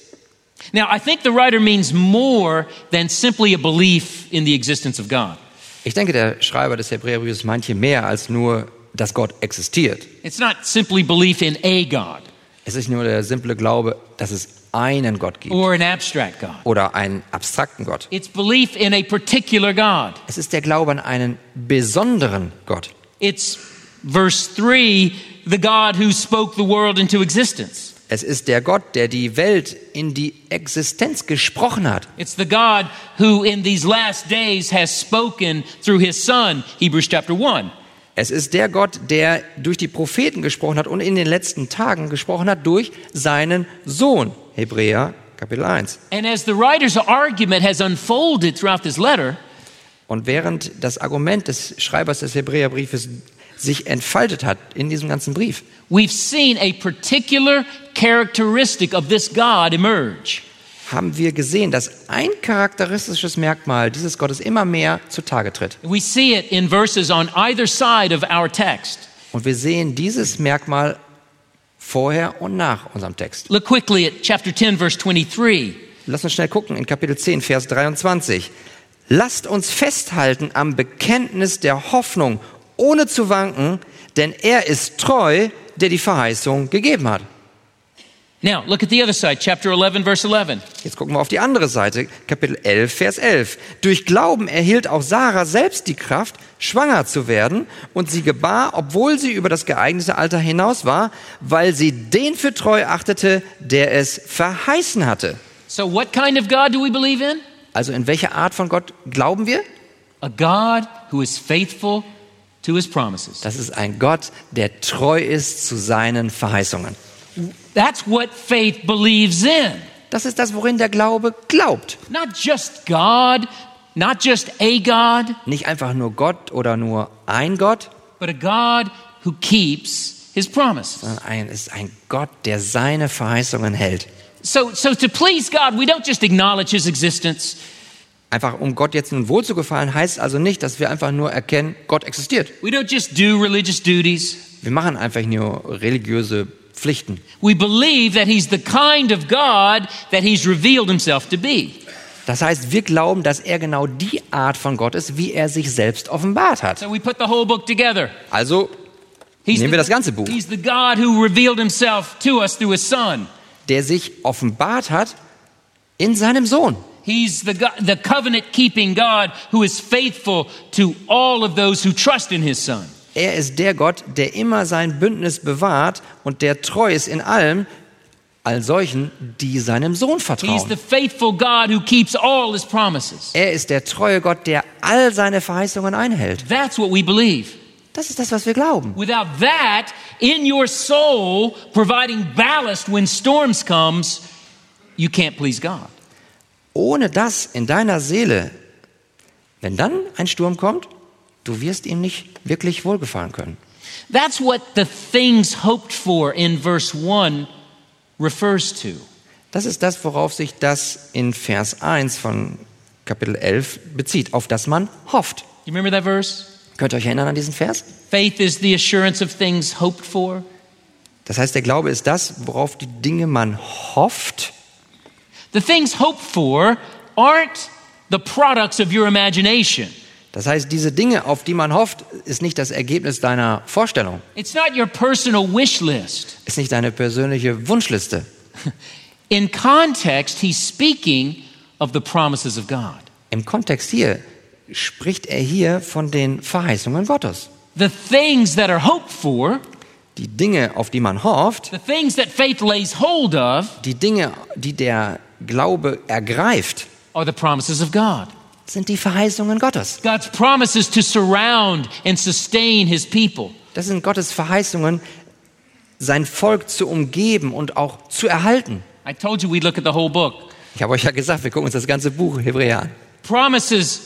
Now, I think the writer means more than simply a belief in the existence of God. Ich denke, der Schreiber des Hebräerbriefes meint hier mehr als nur, dass Gott existiert. It's not simply belief in a God Es ist nur der simple Glaube, dass es einen Gott gibt or an abstract God. oder einen abstrakten Gott. It's belief in a particular God. Es ist der Glaube an einen besonderen Gott. It's verse 3 the God who spoke the world into existence. Es ist der Gott, der die Welt in die Existenz gesprochen hat. It's the God who in these last days has spoken through his Son, Hebrews chapter 1. Es ist der Gott, der durch die Propheten gesprochen hat und in den letzten Tagen gesprochen hat durch seinen Sohn. Hebräer Kapitel 1. And as the writer's argument has unfolded throughout this letter, Und während das Argument des Schreibers des Hebräerbriefes sich entfaltet hat in diesem ganzen Brief, we've seen a particular characteristic of this God emerge. haben wir gesehen, dass ein charakteristisches Merkmal dieses Gottes immer mehr zutage tritt. We see it in verses on either side of our text. Und wir sehen dieses Merkmal vorher und nach unserem Text. Look quickly at chapter 10, verse 23. Lass uns schnell gucken in Kapitel 10, Vers 23. Lasst uns festhalten am Bekenntnis der Hoffnung, ohne zu wanken, denn er ist treu, der die Verheißung gegeben hat. Now, look at the other side, chapter 11, verse 11. Jetzt gucken wir auf die andere Seite, Kapitel 11, Vers 11. Durch Glauben erhielt auch Sarah selbst die Kraft, schwanger zu werden, und sie gebar, obwohl sie über das geeignete Alter hinaus war, weil sie den für treu achtete, der es verheißen hatte. So, what kind of God do we believe in? Also in welche Art von Gott glauben wir? A God who is faithful to his promises. Das ist ein Gott, der treu ist zu seinen Verheißungen. That's what faith believes in. Das ist das, worin der Glaube glaubt. Not just God, not just a God, Nicht einfach nur Gott oder nur ein Gott, but a God who keeps his promises. sondern ein, ist ein Gott, der seine Verheißungen hält. So, so to please God, we don't just acknowledge his existence. Einfach um Gott jetzt nun wohl zu gefallen, heißt also nicht, dass wir einfach nur erkennen, Gott existiert. We don't just do religious duties. Wir machen einfach nur religiöse Pflichten. We believe that he's the kind of God that he's revealed himself to be. Das heißt, wir glauben, dass er genau die Art von Gott ist, wie er sich selbst offenbart hat. So we put the whole book together. Also He's nehmen wir das ganze Buch, He's the God who revealed himself to us through his son. der sich offenbart hat in seinem Sohn. He's the, God, the covenant keeping God who is faithful to all of those who trust in his son. Er ist der Gott, der immer sein Bündnis bewahrt und der treu ist in allem, all solchen, die seinem Sohn vertrauen. Er ist der treue Gott, der all seine Verheißungen einhält. That's what we believe. Das ist das, was wir glauben. Without that in your soul providing ballast when storms comes, you can't please God. Ohne das in deiner Seele, wenn dann ein Sturm kommt, du wirst ihm nicht wirklich wohlgefallen können. That's what the things hoped for in verse 1 refers to. Das ist das, worauf sich das in Vers 1 von Kapitel 11 bezieht, auf das man hofft. You remember that verse? Könnt ihr euch erinnern an diesen Vers? Faith is the assurance of things hoped for, Das heißt, der Glaube ist das, worauf die Dinge man hofft. The things hoped for aren't the products of your imagination. Das heißt, diese Dinge, auf die man hofft, ist nicht das Ergebnis deiner Vorstellung, It's not your personal wish list. ist nicht deine persönliche Wunschliste. In context, he's speaking of the promises of God. Im Kontext hier spricht er hier von den Verheißungen Gottes. The things that are hoped for, Die Dinge, auf die man hofft, the things that faith lays hold of, die Dinge, die der Glaube ergreift, are the promises of God. sind die Verheißungen Gottes. God's promises to surround and sustain his people. Das sind Gottes Verheißungen, sein Volk zu umgeben und auch zu erhalten. I told you we'd look at the whole book. Ich habe euch ja gesagt, wir gucken uns das ganze Buch Hebräer an. Promises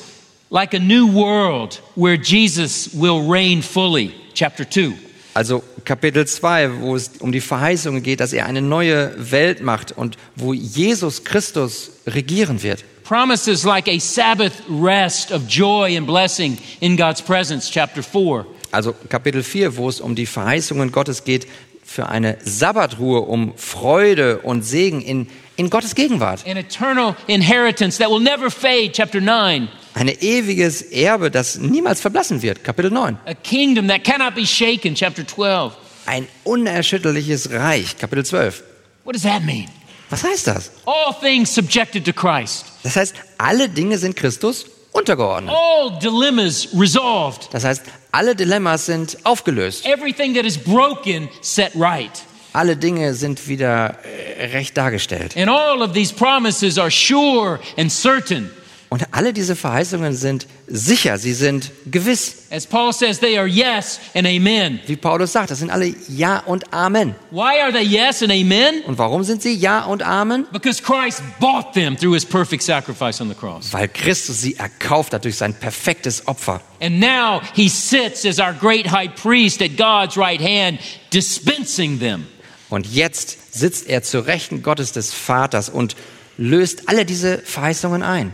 like a new world where Jesus will reign fully, chapter 2. Also Kapitel 2, wo es um die Verheißungen geht, dass er eine neue Welt macht und wo Jesus Christus regieren wird. Promises like a Sabbath rest of joy and blessing in God's presence, chapter 4. Also Kapitel 4, wo es um die Verheißungen Gottes geht, für eine Sabbatruhe, um Freude und Segen in, in Gottes Gegenwart. An eternal inheritance that will never fade, chapter 9. Ein ewiges Erbe, das niemals verblassen wird. Kapitel 9. A kingdom that cannot be shaken, chapter 12. Ein unerschütterliches Reich. Kapitel 12. What does that mean? Was heißt das? All things subjected to Christ. Das heißt, alle Dinge sind Christus untergeordnet. All dilemmas resolved. Das heißt, alle Dilemmas sind aufgelöst. Everything that is broken set right. Alle Dinge sind wieder äh, recht dargestellt. And all of these promises are sure and certain. Und alle diese Verheißungen sind sicher, sie sind gewiss. As Paul says, they are yes and amen. Wie Paulus sagt, das sind alle Ja und Amen. Why are they yes and amen? Und warum sind sie Ja und Amen? Because Christ bought them through his perfect sacrifice on the cross. Weil Christus sie erkauft hat durch sein perfektes Opfer. And now he sits as our great high priest at God's right hand, dispensing them. Und jetzt sitzt er zur Rechten Gottes des Vaters und löst alle diese Verheißungen ein.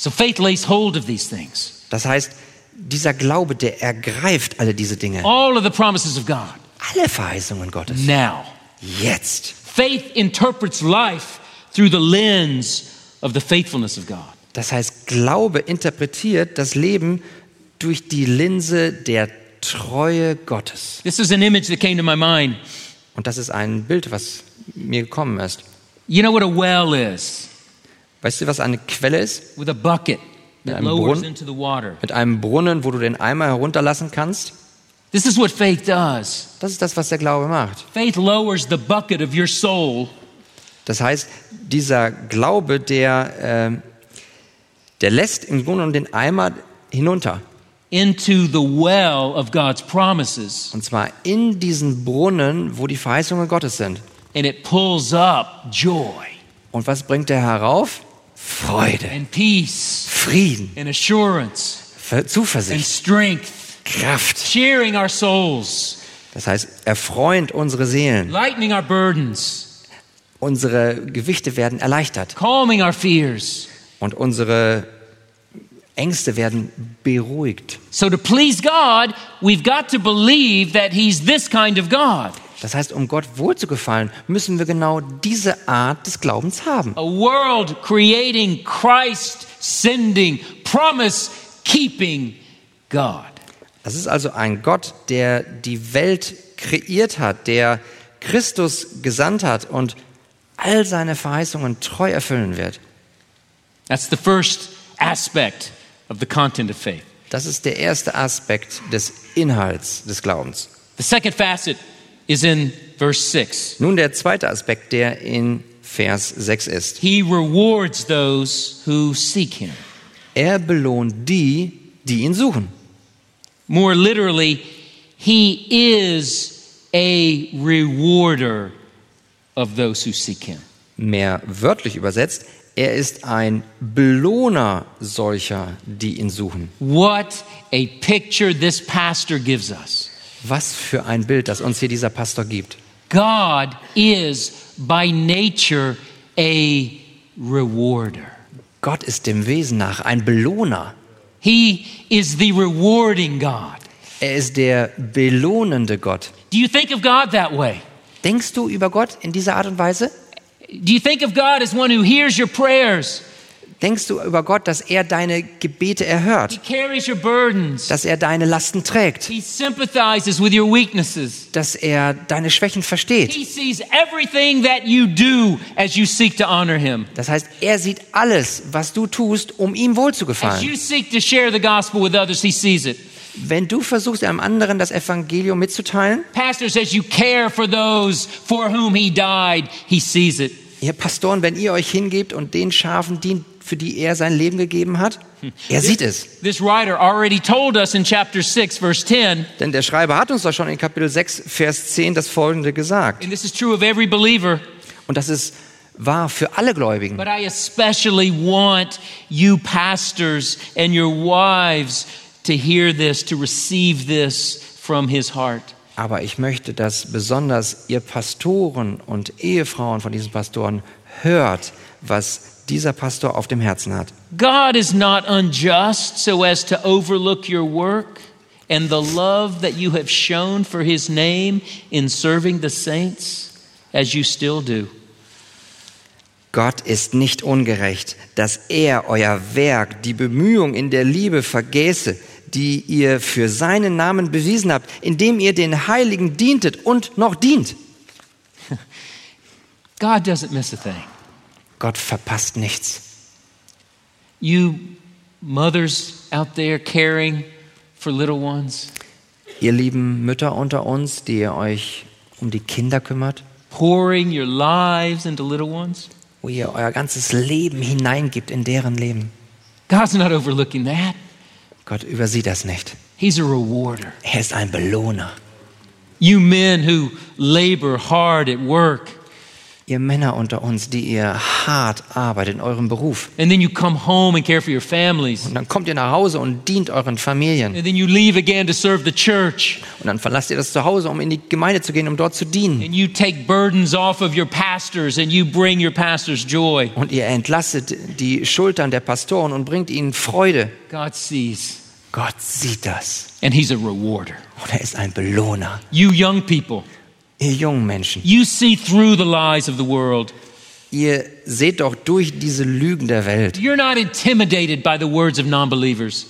So faith lays hold of these things. Das heißt, dieser Glaube, der ergreift alle diese Dinge. All of the promises of God. Alle Verheißungen Gottes. Now, Jetzt. faith interprets life through the lens of the faithfulness of God. Das heißt, Glaube interpretiert das Leben durch die Linse der Treue Gottes. This is an image that came to my mind. Und das ist ein Bild, was mir gekommen ist. You know what a well is? Weißt du, was eine Quelle ist? With a bucket that einem lowers Brunnen? into the water. Mit einem Brunnen, wo du den Eimer herunterlassen kannst. This is what faith does. Das ist das, was der Glaube macht. Faith lowers the bucket of your soul Das heißt, dieser Glaube, der, ähm, der lässt im Grunde genommen den Eimer hinunter. into the well of God's promises, Und zwar in diesen Brunnen, wo die Verheißungen Gottes sind. and it pulls up joy Und was bringt er herauf? Freude, and peace Frieden, and assurance Ver- and Zuversicht, strength, Kraft. cheering our souls, Das heißt, er freut unsere Seelen. lightening our burdens, Unsere Gewichte werden erleichtert calming our fears. und unsere Ängste werden beruhigt. So, to please God, we've got to believe that He's this kind of God Das heißt, um Gott wohlzugefallen, müssen wir genau diese Art des Glaubens haben. a world creating, Christ sending, promise keeping God. Das ist also ein Gott, der die Welt kreiert hat, der Christus gesandt hat und all seine Verheißungen treu erfüllen wird. That's the first aspect of the content of faith. Das ist der erste Aspekt des Inhalts des Glaubens. The second facet is in verse 6. Nun der zweite Aspekt, der in Vers 6 ist. He rewards those who seek Him. Er belohnt die, die ihn suchen. More literally, He is a rewarder of those who seek Him. Mehr wörtlich übersetzt, er ist ein Belohner solcher, die ihn suchen. What a picture this pastor gives us. Was für ein Bild, das uns hier dieser Pastor gibt. God is by nature a rewarder. Gott ist dem Wesen nach ein Belohner. He is the rewarding God. Er ist der belohnende Gott. Do you think of God that way? Denkst du über Gott in dieser Art und Weise? Do you think of God as one who hears your prayers? Denkst du über Gott, dass er deine Gebete He erhört, carries your burdens. dass er deine Lasten trägt, dass er deine Schwächen versteht? He sees everything that you do as you seek to honor Him. Das heißt, er sieht alles, was du tust, um ihm wohlzugefallen. Wenn du versuchst, einem anderen das Evangelium mitzuteilen, Pastor says you care for those for whom He died, He sees it. ihr Pastoren, wenn ihr euch hingebt und den Schafen dient, für die er sein Leben gegeben hat, er sieht es. This writer already told us in chapter 6, verse 10, Denn der Schreiber hat uns doch schon in Kapitel 6, Vers 10 das folgende gesagt. and this is true of every believer, Und das ist wahr für alle Gläubigen. but I especially want you pastors and your wives to hear this, to receive this from his heart. Aber ich möchte, dass besonders ihr Pastoren und Ehefrauen von diesen Pastoren hört, was dieser Pastor auf dem Herzen hat. God is not unjust so as to overlook your work and the love that you have shown for his name in serving the saints as you still do. Gott ist nicht ungerecht, dass er euer Werk, die Bemühung in der Liebe vergäße, die ihr für seinen Namen bewiesen habt, indem ihr den Heiligen dientet und noch dient. God doesn't miss a thing. Gott verpasst nichts. You mothers out there caring for little ones, Ihr lieben Mütter unter uns, die ihr euch um die Kinder kümmert, pouring your lives into little ones. wo ihr euer ganzes Leben hineingibt in deren Leben. God's not overlooking that. Gott übersieht das nicht. He's a rewarder. Er ist ein Belohner. You men who labor hard at work, Ihr Männer unter uns, die ihr hart arbeitet in eurem Beruf. and then you come home and care for your families, Und dann kommt ihr nach Hause und dient euren Familien. and then you leave again to serve the church, Und dann verlasst ihr das Zuhause, um in die Gemeinde zu gehen, um dort zu dienen. and you take burdens off of your pastors, and you bring your pastors joy. Und ihr entlastet die Schultern der Pastoren und bringt ihnen Freude. God sees, Gott sieht das. and He's a rewarder. Und er ist ein Belohner. You young people, Ihr jungen Menschen, you see through the lies of the world. ihr seht doch durch diese Lügen der Welt. You're not intimidated by the words of non believers.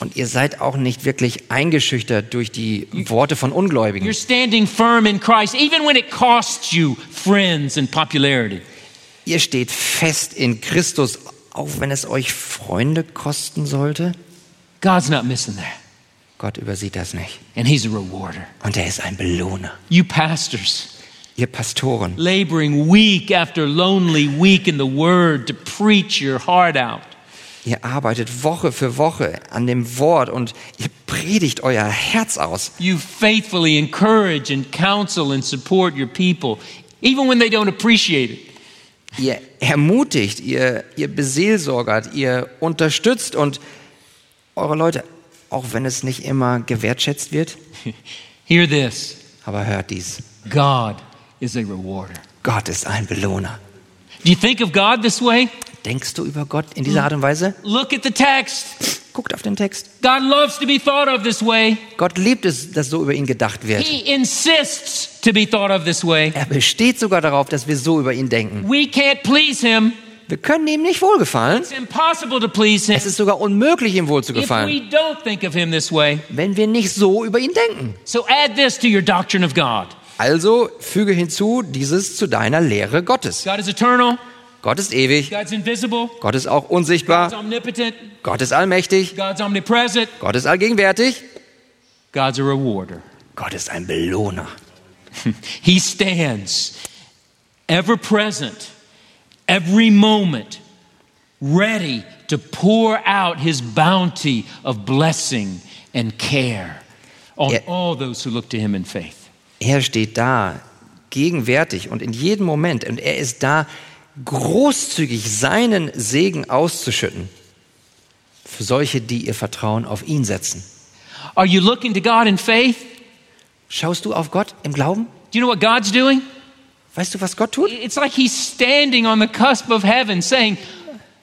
Und ihr seid auch nicht wirklich eingeschüchtert durch die Worte von Ungläubigen. You're standing firm in Christ, even when it costs you friends and popularity. Ihr steht fest in Christus, auch wenn es euch Freunde kosten sollte. God's not missing that. Gott übersieht das nicht. And He's a rewarder. Und er ist ein Belohner. You pastors, Ihr Pastoren, laboring week after lonely week in the Word to preach your heart out. ihr arbeitet Woche für Woche an dem Wort und ihr predigt euer Herz aus. You faithfully encourage and counsel and support your people, even when they don't appreciate it. Ihr ermutigt, ihr, ihr beseelsorgert, ihr unterstützt und eure Leute, auch wenn es nicht immer gewertschätzt wird, Hear this aber hört dies. God is a rewarder. Gott ist ein Belohner. Do you think of God this way? Denkst du über Gott in dieser Art und Weise? Look at the text. Guckt auf den Text. God loves to be thought of this way. Gott liebt es, dass so über ihn gedacht wird. He insists to be thought of this way. Er besteht sogar darauf, dass wir so über ihn denken. We can't please him. Wir können ihm nicht wohlgefallen. Es ist sogar unmöglich, ihm wohlzugefallen, wenn wir nicht so über ihn denken. Also füge hinzu dieses zu deiner Lehre Gottes. Gott ist ewig. Gott ist auch unsichtbar. Gott ist allmächtig. Gott ist allgegenwärtig. Gott ist ein Belohner. He stands ever present, every moment, ready to pour out his bounty of blessing and care on Yeah. all those who look to him in faith. Er steht da, gegenwärtig und in jedem Moment und er ist da, großzügig seinen Segen auszuschütten für solche, die ihr Vertrauen auf ihn setzen. Are you looking to God in faith? Schaust du auf Gott im Glauben? Do you know what God's doing? Weißt du, was Gott tut? It's like he's standing on the cusp of heaven saying,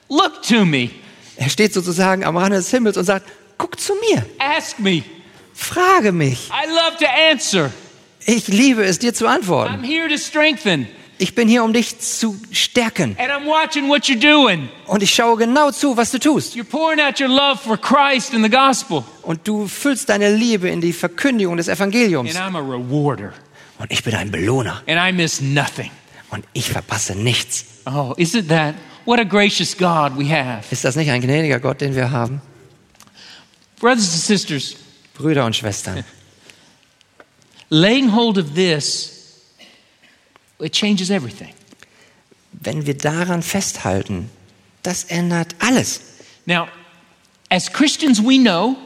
Look to me, Er steht sozusagen am Rande des Himmels und sagt, guck zu mir, ask me. frage mich. I love to answer. Ich liebe es, dir zu antworten. I'm here to strengthen. Ich bin hier, um dich zu stärken. And I'm watching what you're doing. Und ich schaue genau zu, was du tust. You're pouring out your love for Christ and the gospel. Und du füllst deine Liebe in die Verkündigung des Evangeliums. Und ich bin ein Belohner. And I miss nothing. Und ich verpasse nichts. Oh, isn't that what a gracious God we have? Ist das nicht ein gnädiger Gott, den wir haben? Brothers and sisters, Brüder und Schwestern, laying hold of this, it changes everything. wenn wir daran festhalten, das ändert alles. Now, as Christians, we know,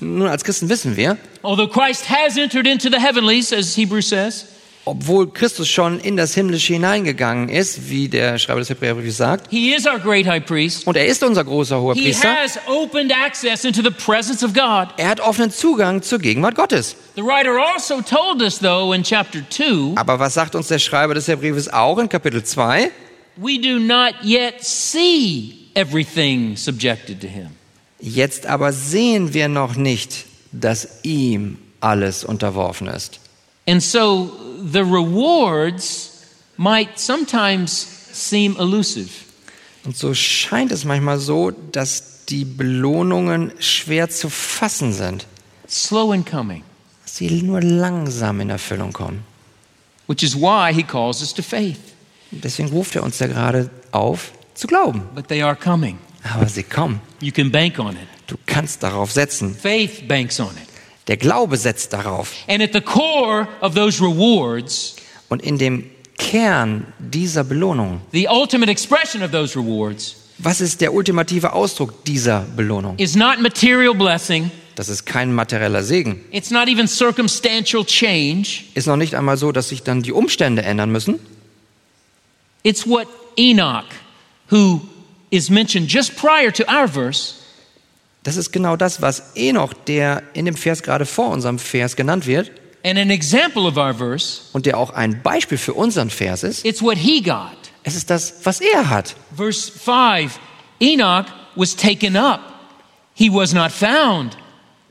Nun, als Christen wissen wir, although Christ has entered into the heavenlies, as Hebrews says, obwohl Christus schon in das Himmlische hineingegangen ist, wie der Schreiber des Hebräerbriefs sagt, He is our great high priest. und er ist unser großer He Hohepriester, has opened access into the presence of God. er hat offenen Zugang zur Gegenwart Gottes. The writer also told us, though, in chapter 2, Aber was sagt uns der Schreiber des Hebräerbriefs auch in Kapitel 2? we do not yet see everything subjected to him. Jetzt aber sehen wir noch nicht, dass ihm alles unterworfen ist. And so the rewards might sometimes seem elusive. Und so scheint es manchmal so, dass die Belohnungen schwer zu fassen sind, slow in coming, dass sie nur langsam in Erfüllung kommen. which is why he calls us to faith. Deswegen ruft er uns ja gerade auf, zu glauben. But they are coming. Aber sie kommen. You can bank on it. Du kannst darauf setzen. Faith banks on it. Der Glaube setzt darauf. And at the core of those rewards, Und in dem Kern dieser Belohnung, the ultimate expression of those rewards, was ist der ultimative Ausdruck dieser Belohnung? is not material blessing. Das ist kein materieller Segen. It's not even circumstantial change. Ist noch nicht einmal so, dass sich dann die Umstände ändern müssen. It's what Enoch, who is mentioned just prior to our verse, Das ist genau das, was Enoch, der in dem Vers gerade vor unserem Vers genannt wird and an example of our verse, und der auch ein Beispiel für unseren Vers ist. it's what he got. Es ist das, was er hat. Verse 5 Enoch was taken up. He was not found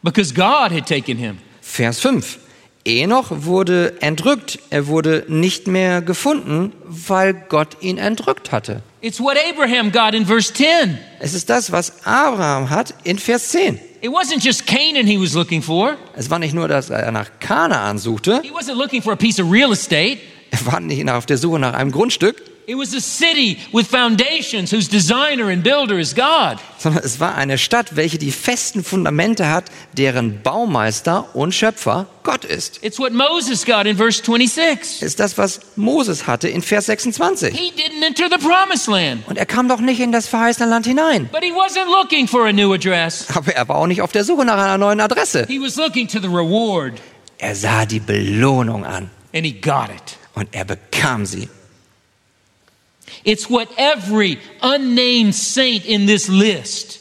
because God had taken him. Vers 5. Enoch wurde entrückt. Er wurde nicht mehr gefunden, weil Gott ihn entrückt hatte. It's what Abraham got in verse 10. Es ist das, was Abraham hat in Vers 10. It wasn't just Canaan he was looking for. Es war nicht nur, dass er nach Kanaan suchte. He wasn't looking for a piece of real estate. Er war nicht auf der Suche nach einem Grundstück, It was a city with foundations whose designer and builder is God. sondern es war eine Stadt, welche die festen Fundamente hat, deren Baumeister und Schöpfer Gott ist. It's what Moses got in verse 26. Es ist das, was Moses hatte in Vers 26. He didn't enter the promised land, Und er kam doch nicht in das verheißene Land hinein. but he wasn't looking for a new address. Aber er war auch nicht auf der Suche nach einer neuen Adresse. He was looking to the reward, Er sah die Belohnung an and he got it. und er bekam sie. It's what every unnamed saint in this list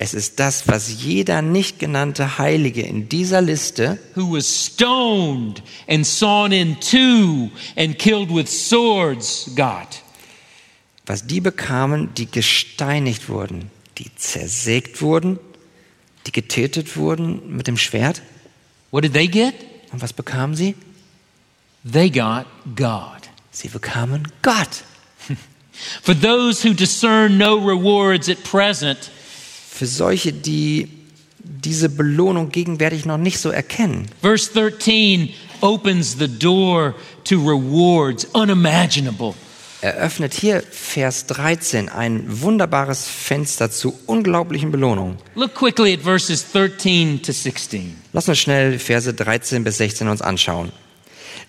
Es ist das, was jeder nicht genannte Heilige in dieser Liste, who was stoned and sawn in two and killed with swords got. was die bekamen, die gesteinigt wurden, die zersägt wurden, die getötet wurden mit dem Schwert. What did they get? Und was bekamen sie? They got God. Sie bekamen Gott. For those who discern no rewards at present, Für solche, die diese Belohnung gegenwärtig noch nicht so erkennen. verse 13 opens the door to rewards unimaginable. eröffnet hier Vers 13 ein wunderbares Fenster zu unglaublichen Belohnungen. Look quickly at verses 13 to 16. Lass uns schnell Verse 13 bis 16 uns anschauen.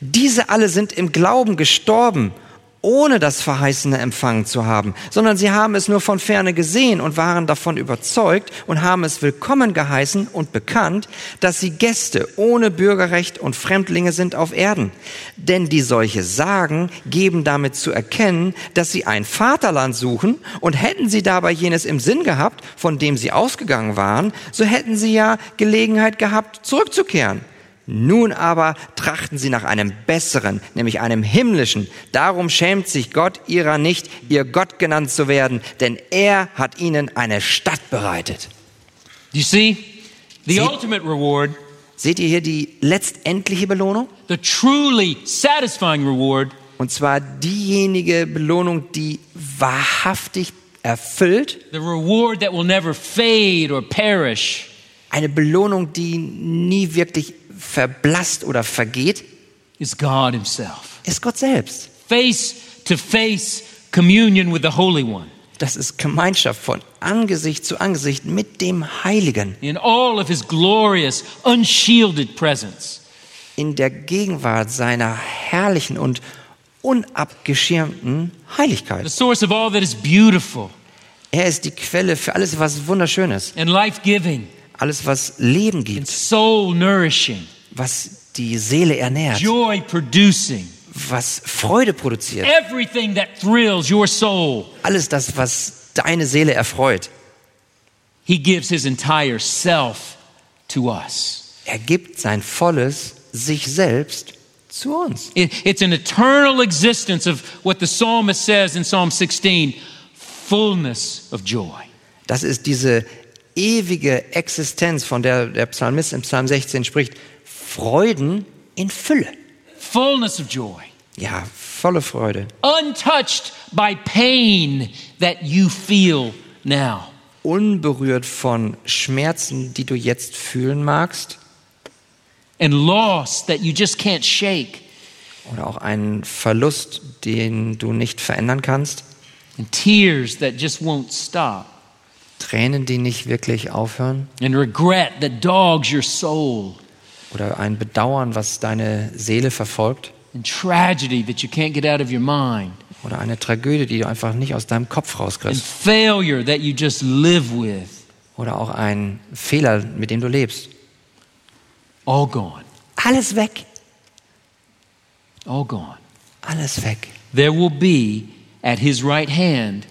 Diese alle sind im Glauben gestorben, ohne das Verheißene empfangen zu haben, sondern sie haben es nur von ferne gesehen und waren davon überzeugt und haben es willkommen geheißen und bekannt, dass sie Gäste ohne Bürgerrecht und Fremdlinge sind auf Erden. Denn die solche sagen, geben damit zu erkennen, dass sie ein Vaterland suchen und hätten sie dabei jenes im Sinn gehabt, von dem sie ausgegangen waren, so hätten sie ja Gelegenheit gehabt, zurückzukehren. Nun aber trachten sie nach einem besseren, nämlich einem himmlischen. Darum schämt sich Gott ihrer nicht, ihr Gott genannt zu werden, denn er hat ihnen eine Stadt bereitet. You see? The See- ultimate reward, Seht ihr hier die letztendliche Belohnung? the truly satisfying reward, Und zwar diejenige Belohnung, die wahrhaftig erfüllt, the reward that will never fade or perish, eine Belohnung, die nie wirklich verblasst oder vergeht, is God Himself. ist Gott selbst. Face to face communion with the Holy One Das ist Gemeinschaft von Angesicht zu Angesicht mit dem Heiligen. in all of His glorious, unshielded presence. in der Gegenwart seiner herrlichen und unabgeschirmten The Heiligkeit. source of all that is beautiful Er ist die Quelle für alles, was wunderschön ist, and life giving alles, was Leben gibt, soul nourishing. was die Seele ernährt, joy producing, was Freude produziert, everything that thrills your soul. alles das, was deine Seele erfreut. He gives his entire self to us. Er gibt sein volles sich selbst zu uns. It- It's an eternal existence of what the psalmist says in Psalm 16 fullness of joy. Das ist diese ewige Existenz, von der der Psalmist im Psalm 16 spricht. Freuden in Fülle. Fullness of joy. Ja, volle Freude. Untouched by pain that you feel now. Unberührt von Schmerzen, die du jetzt fühlen magst. And loss that you just can't shake. Oder auch einen Verlust, den du nicht verändern kannst. And tears that just won't stop. Tränen, die nicht wirklich aufhören. And regret that dogs your soul. Oder ein Bedauern, was deine Seele verfolgt. And tragedy that you can't get out of your mind. Oder eine Tragödie, die du einfach nicht aus deinem Kopf And rauskriegst. failure that you just live with. Oder auch ein Fehler, mit dem du lebst. All gone. Alles weg. All gone. Alles weg. There will be at his right hand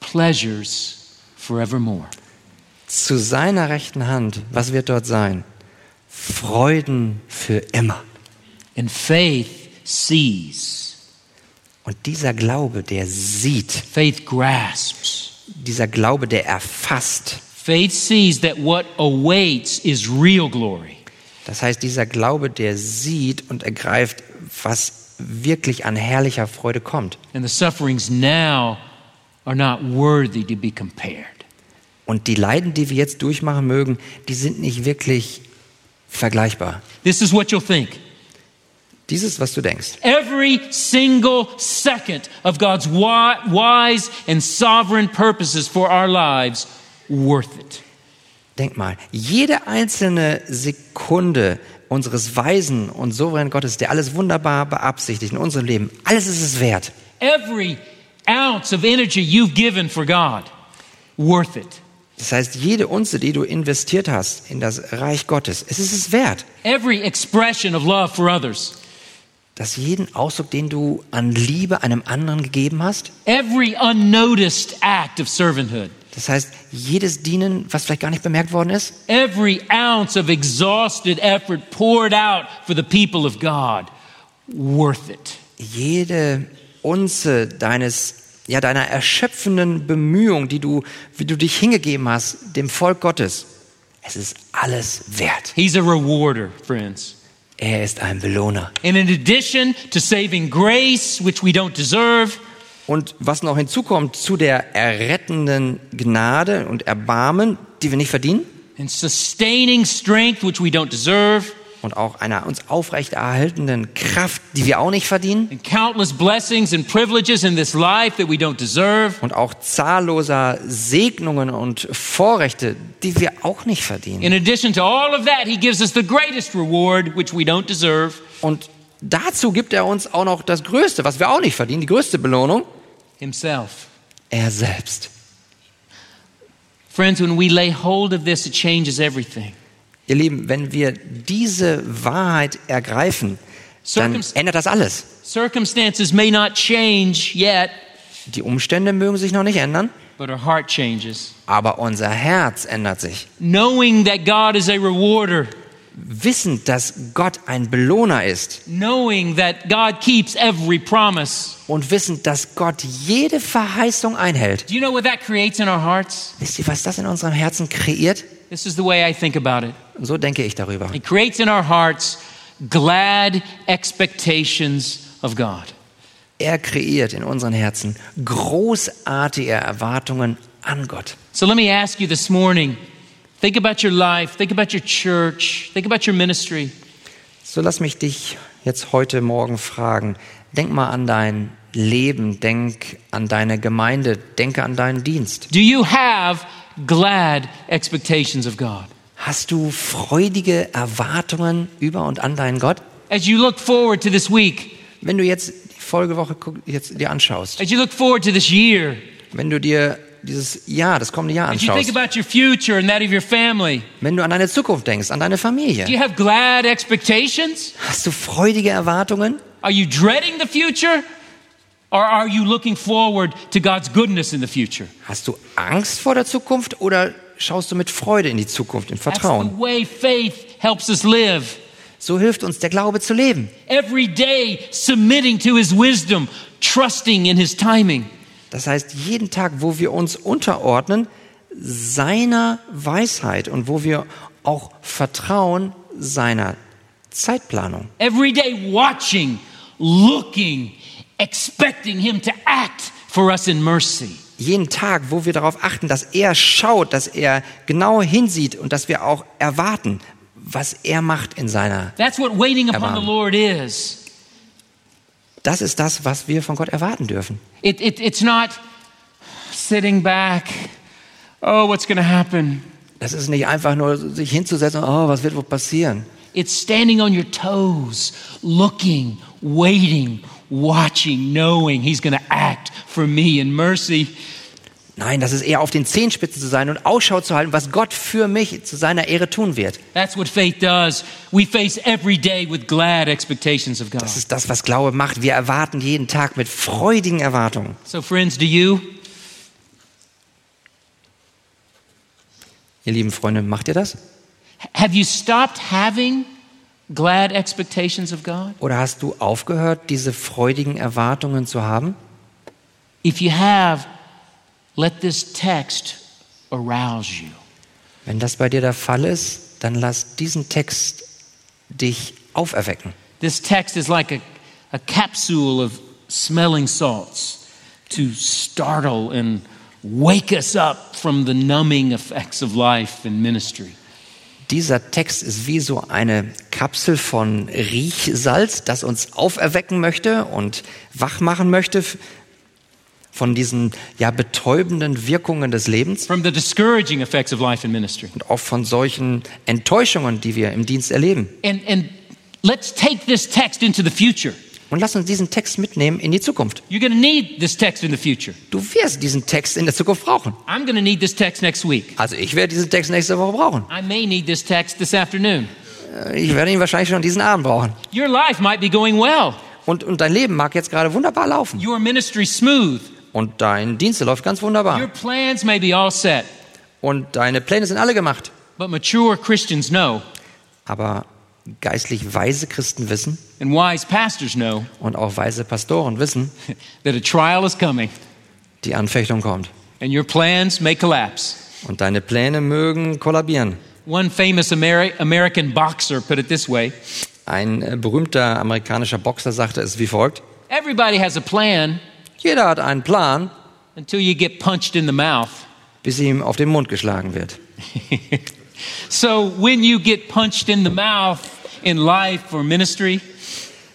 pleasures forevermore. Zu seiner rechten Hand, was wird dort sein? Freuden für immer. And faith sees, Und dieser Glaube, der sieht, faith grasps. dieser Glaube, der erfasst. Faith sees that what awaits is real glory. Das heißt, dieser Glaube, der sieht und ergreift, was wirklich an herrlicher Freude kommt. And the sufferings now are not worthy to be compared. Und die Leiden, die wir jetzt durchmachen mögen, die sind nicht wirklich vergleichbar. This is what you'll think. Dieses, was du denkst. Every single second of God's wi- wise and sovereign purposes for our lives worth it. Denk mal, jede einzelne Sekunde unseres weisen und souveränen Gottes, der alles wunderbar beabsichtigt in unserem Leben, alles ist es wert. Every ounce of energy you've given for God, worth it. Das heißt, jede Unze, die du investiert hast in das Reich Gottes, es ist es wert. Every expression of love for others, Dass jeden Ausdruck, den du an Liebe einem anderen gegeben hast, every unnoticed act of servanthood, das heißt, jedes Dienen, was vielleicht gar nicht bemerkt worden ist, every ounce of exhausted effort poured out for the people of God, worth it. jede Unze deines ja deiner erschöpfenden Bemühung, die du wie du dich hingegeben hast dem Volk Gottes, es ist alles wert. He's a rewarder, friends. Er ist ein Belohner. And in addition to saving grace, which we don't deserve, Und was noch hinzukommt zu der errettenden Gnade und Erbarmen, die wir nicht verdienen, and sustaining strength, which we don't deserve, und auch einer uns aufrechterhaltenden Kraft, die wir auch nicht verdienen, and countless blessings and privileges in this life that we don't deserve, und auch zahlloser Segnungen und Vorrechte, die wir auch nicht verdienen. in addition to all of that, He gives us the greatest reward, which we don't deserve Und dazu gibt er uns auch noch das Größte, was wir auch nicht verdienen, die größte Belohnung, Himself. er selbst. Friends, when we lay hold of this, it changes everything. Ihr Lieben, wenn wir diese Wahrheit ergreifen, dann ändert das alles. Die Umstände mögen sich noch nicht ändern, but our heart changes. aber unser Herz ändert sich. Knowing that God is a rewarder, Wissend, dass Gott ein Belohner ist knowing that God keeps every promise. und wissend, dass Gott jede Verheißung einhält. Do you know what that creates in our hearts? Wisst ihr, was das in unserem Herzen kreiert? This is the way I think about it. So denke ich darüber. It creates in our hearts glad expectations of God. Er kreiert in unseren Herzen großartige Erwartungen an Gott. So let me ask you this morning think about your life, think about your church, think about your ministry. So lass mich dich jetzt heute Morgen fragen. Denk mal an dein Leben, denk an deine Gemeinde, denke an deinen Dienst. Do you have glad expectations of God? Hast du freudige Erwartungen über und an deinen Gott? As you look forward to this week, Wenn du jetzt die Folgewoche jetzt dir anschaust, as you look forward to this year, wenn du dir dieses Jahr, das kommende Jahr As you think anschaust, about your future and that of your family, wenn du an deine Zukunft denkst, an deine do Familie, you have glad expectations? hast du freudige Erwartungen? Are you dreading the future? Or are you looking forward to God's goodness in the future? Hast du Angst vor der Zukunft oder schaust du mit Freude in die Zukunft, in That's the Vertrauen? way faith helps us live. So hilft uns der Glaube zu leben. Every day submitting to his wisdom, trusting in his timing. Das heißt, jeden Tag, wo wir uns unterordnen, seiner Weisheit und wo wir auch vertrauen seiner Zeitplanung. Every day watching, looking, expecting him to act for us in mercy. Jeden Tag, wo wir darauf achten, dass er schaut, dass er genau hinsieht und dass wir auch erwarten, was er macht in seiner. That's what waiting upon the. Lord is. Das ist das, was wir von Gott erwarten dürfen. It, it, it's not sitting back, oh, what's going to happen? Das ist nicht einfach nur sich hinzusetzen, oh, was wird wohl passieren? It's standing on your toes, looking, waiting, watching, knowing He's going to act for me in mercy. Nein, das ist eher auf den Zehenspitzen zu sein und Ausschau zu halten, was Gott für mich zu seiner Ehre tun wird. That's what faith does. We face every day with glad expectations of God. Das ist das, was Glaube macht. Wir erwarten jeden Tag mit freudigen Erwartungen. So, friends, do you? Ihr lieben Freunde, macht ihr das? Have you stopped having glad expectations of God? Oder hast du aufgehört, diese freudigen Erwartungen zu haben? If you have, let this text arouse you. Wenn das bei dir der Fall ist, dann lass diesen Text dich auferwecken. This text is like a, a capsule of smelling salts to startle and wake us up from the numbing effects of life and ministry. Dieser Text ist wie so eine Kapsel von Riechsalz, das uns auferwecken möchte und wach machen möchte von diesen ja betäubenden Wirkungen des Lebens From the discouraging effects of life and ministry. und auch von solchen Enttäuschungen, die wir im Dienst erleben. And, and let's take this text into the future. Und lass uns diesen Text mitnehmen in die Zukunft. You're to need this text in the future. Du wirst diesen Text in der Zukunft brauchen. I'm to need this text next week. Also ich werde diesen Text nächste Woche brauchen. I may need this text this afternoon. Äh, Ich werde ihn wahrscheinlich schon diesen Abend brauchen. Your life might be going well, Und, und dein Leben mag jetzt gerade wunderbar laufen. your ministry smooth, Und dein Dienst läuft ganz wunderbar. your plans may be all set. Und deine Pläne sind alle gemacht. But mature Christians know, Aber geistlich weise Christen wissen and wise pastors know, und auch weise Pastoren wissen, coming die Anfechtung kommt. and your plans may collapse. Und deine Pläne mögen kollabieren. One famous Ameri- American boxer put it this way Ein äh, berühmter amerikanischer Boxer sagte es wie folgt. Everybody has a plan Jeder hat einen Plan, until you get punched in the mouth. bis ihm auf den Mund geschlagen wird. So when you get punched in the mouth in life or ministry,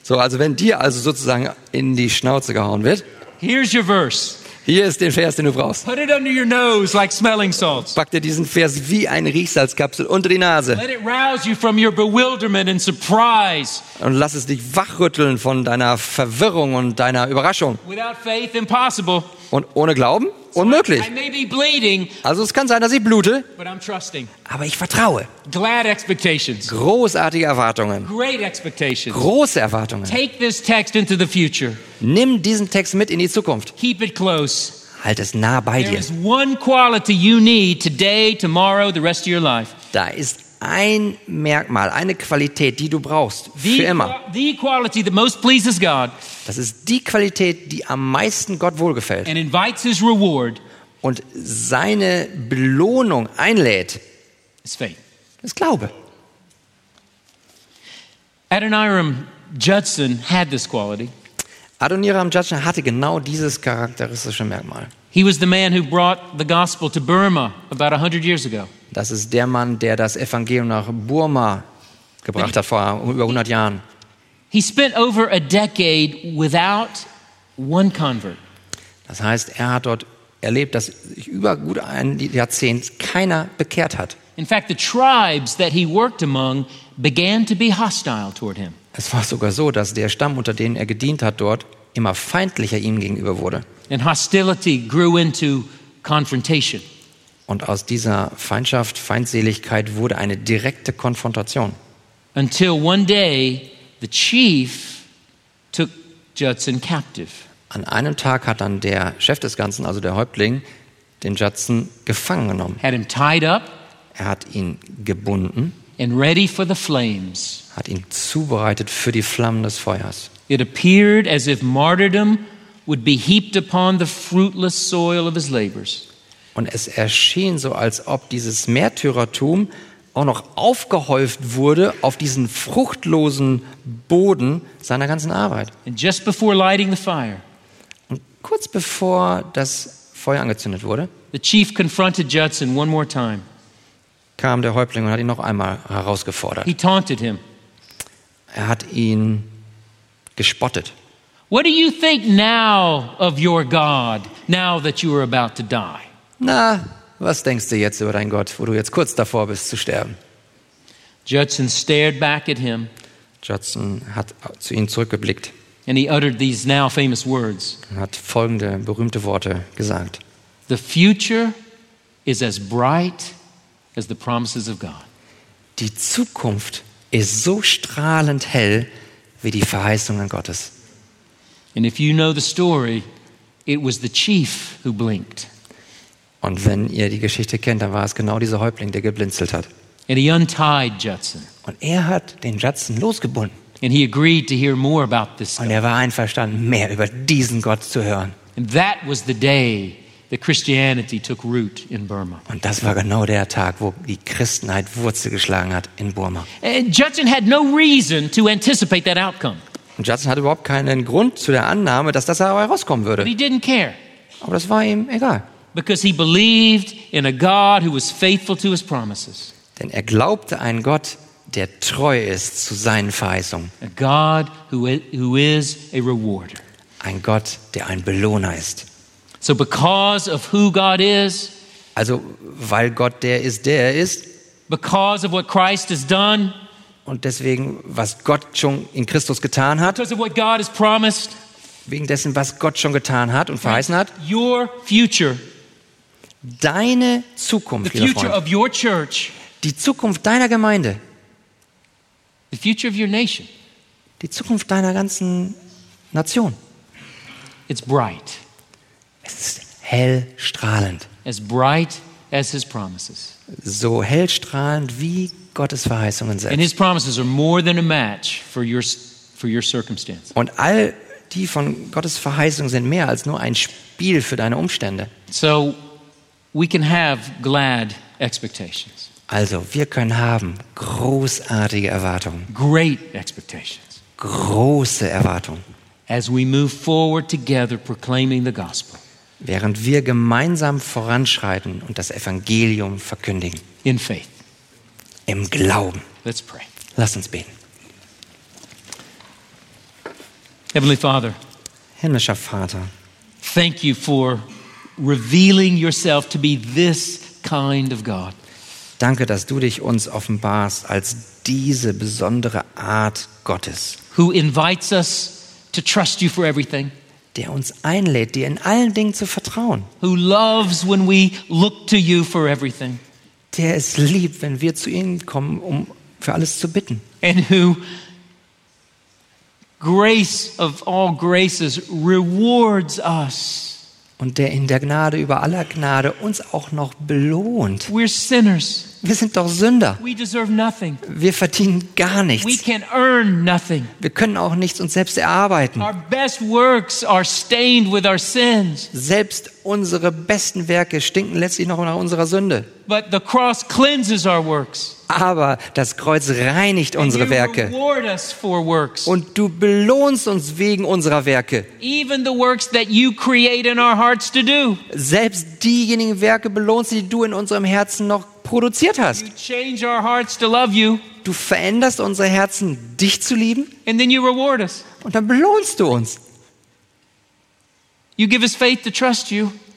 So, also wenn dir also sozusagen in die Schnauze gehauen wird, here's your verse. hier ist der Vers, den du brauchst. Put it under your nose like smelling salts. Pack dir diesen Vers wie eine Riechsalzkapsel unter die Nase Let it rouse you from your bewilderment and surprise. und lass es dich wachrütteln von deiner Verwirrung und deiner Überraschung. Without faith, impossible. Und ohne Glauben? Unmöglich. Also es kann sein, dass ich blute, aber ich vertraue. Großartige Erwartungen. Große Erwartungen. Take this text into the future. Nimm diesen Text mit in die Zukunft. Halt es nah bei dir. is one quality you need today, tomorrow, the rest of your life. Da ist ein Merkmal, eine Qualität, die du brauchst. Für immer. the quality that most pleases God Das ist die Qualität, die am meisten Gott wohlgefällt. and invites His reward Und seine Belohnung einlädt, is faith. ist Glaube. Adoniram Judson had this quality. Adoniram Judson hatte genau dieses charakteristische Merkmal. He was the man who brought the gospel to Burma about 100 years ago. Das ist der Mann, der das Evangelium nach Burma gebracht hat vor über 100 Jahren. He spent over a decade without one convert. Das heißt, er hat dort erlebt, dass sich über gut ein Jahrzehnt keiner bekehrt hat. In fact, the tribes that he worked among began to be hostile toward him. Es war sogar so, dass der Stamm, unter denen er gedient hat, dort immer feindlicher ihm gegenüber wurde. And hostility grew into confrontation. Und aus dieser Feindschaft, Feindseligkeit wurde eine direkte Konfrontation. Until one day, the chief took Judson captive. An einem Tag hat dann der Chef des Ganzen, also der Häuptling, den Judson gefangen genommen. had him tied up Er hat ihn gebunden, and ready for the flames. hat ihn zubereitet für die Flammen des Feuers. It appeared as if martyrdom would be heaped upon the fruitless soil of his labors. Und es erschien so, als ob dieses Märtyrertum auch noch aufgehäuft wurde auf diesen fruchtlosen Boden seiner ganzen Arbeit. And just before lighting the fire, Und kurz bevor das Feuer angezündet wurde, the chief confronted Judson one more time. kam der Häuptling und hat ihn noch einmal herausgefordert. He taunted him. Er hat ihn gespottet. What do you think now of your God, now that you are about to die? Na, was denkst du jetzt über deinen Gott, wo du jetzt kurz davor bist zu sterben? Judson stared back at him, Judson hat zu ihm zurückgeblickt and he uttered these now famous words hat folgende berühmte Worte gesagt. The future is as bright as the promises of God. Die Zukunft ist so strahlend hell wie die Verheißungen Gottes. And if you know the story, it was the chief who blinked. Und wenn ihr die Geschichte kennt, dann war es genau dieser Häuptling, der geblinzelt hat. And he untied Judson. Und er hat den Judson losgebunden. And he agreed to hear more about this Und er war einverstanden, mehr über diesen Gott zu hören. And that was the day that Christianity took root in Burma. Und das war genau der Tag, wo die Christenheit Wurzel geschlagen hat in Burma. And Judson had no reason to anticipate that outcome, Und Judson hatte überhaupt keinen Grund zu der Annahme, dass das dabei rauskommen but würde. he didn't care Aber das war ihm egal. because he believed in a God who was faithful to his promises, Denn er glaubte einen Gott, der treu ist zu seinen Verheißungen. a God who is a rewarder. Ein Gott, der ein Belohner ist. So, because of who God is, Also, weil Gott der ist, der er ist, because of what Christ has done, und deswegen, was Gott schon in Christus getan hat, because of what God has promised, wegen dessen, was Gott schon getan hat und verheißen hat, your future, deine the Zukunft, lieber future Freund, of your church, die Zukunft deiner Gemeinde, the future of your nation, die Zukunft deiner ganzen Nation, it's bright, es ist hell strahlend. as bright as his promises. So hell strahlend wie Gottes Verheißungen And selbst. his promises are more than a match for your, for your circumstance. Und all die von Gottes Verheißungen sind mehr als nur ein Spiel für deine Umstände. So we can have glad expectations, Also, wir können haben großartige Erwartungen, great expectations, große Erwartungen, as we move forward together proclaiming the gospel während wir gemeinsam voranschreiten und das Evangelium verkündigen. in faith. Im Glauben. Let's pray. Lass uns beten. Heavenly Father, Himmlischer Vater, thank you for revealing yourself to be this kind of God. danke, dass du dich uns offenbarst als diese besondere Art Gottes, who invites us to trust you for everything, der uns einlädt, dir in allen Dingen zu vertrauen, who loves when we look to you for everything, der es liebt, wenn wir zu ihm kommen, um für alles zu bitten. and who, grace of all graces, rewards us. Und der in der Gnade über aller Gnade uns auch noch belohnt. We're sinners. Wir sind doch Sünder. Wir verdienen gar We nichts. can earn nothing. Wir können auch nichts uns selbst erarbeiten. Our best works are stained with our sins, Selbst unsere besten Werke stinken letztlich noch nach unserer Sünde. but the cross cleanses our works. Aber das Kreuz reinigt unsere Werke. Und du belohnst uns wegen unserer Werke. Selbst diejenigen Werke belohnst, die du in unserem Herzen noch produziert hast. Du veränderst unsere Herzen, dich zu lieben. Und dann belohnst du uns.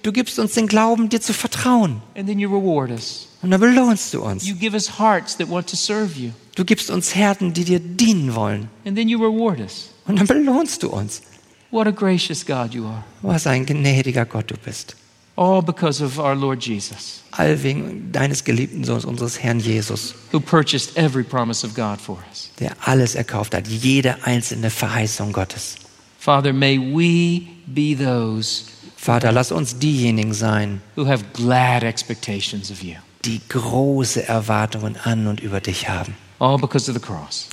Du gibst uns den Glauben, dir zu vertrauen. and then you reward us. Und dann belohnst du uns. You give us hearts that want to serve you, Du gibst uns Herden, die dir dienen wollen. and then you reward us. Und dann belohnst du uns. What a gracious God you are. Was ein gnädiger Gott du bist. All because of our Lord Jesus, All wegen deines geliebten Sohnes, unseres Herrn Jesus, who purchased every promise of God for us. der alles erkauft hat, jede einzelne Verheißung Gottes. Father, may we be those Vater, lass uns diejenigen sein, who have glad expectations of you, die große Erwartungen an und über dich haben. all because of the cross,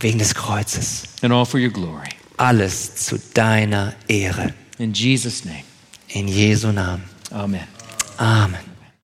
Wegen des Kreuzes. and all for your glory. Alles zu deiner Ehre. In Jesus' name, In Jesu Namen. amen. Amen.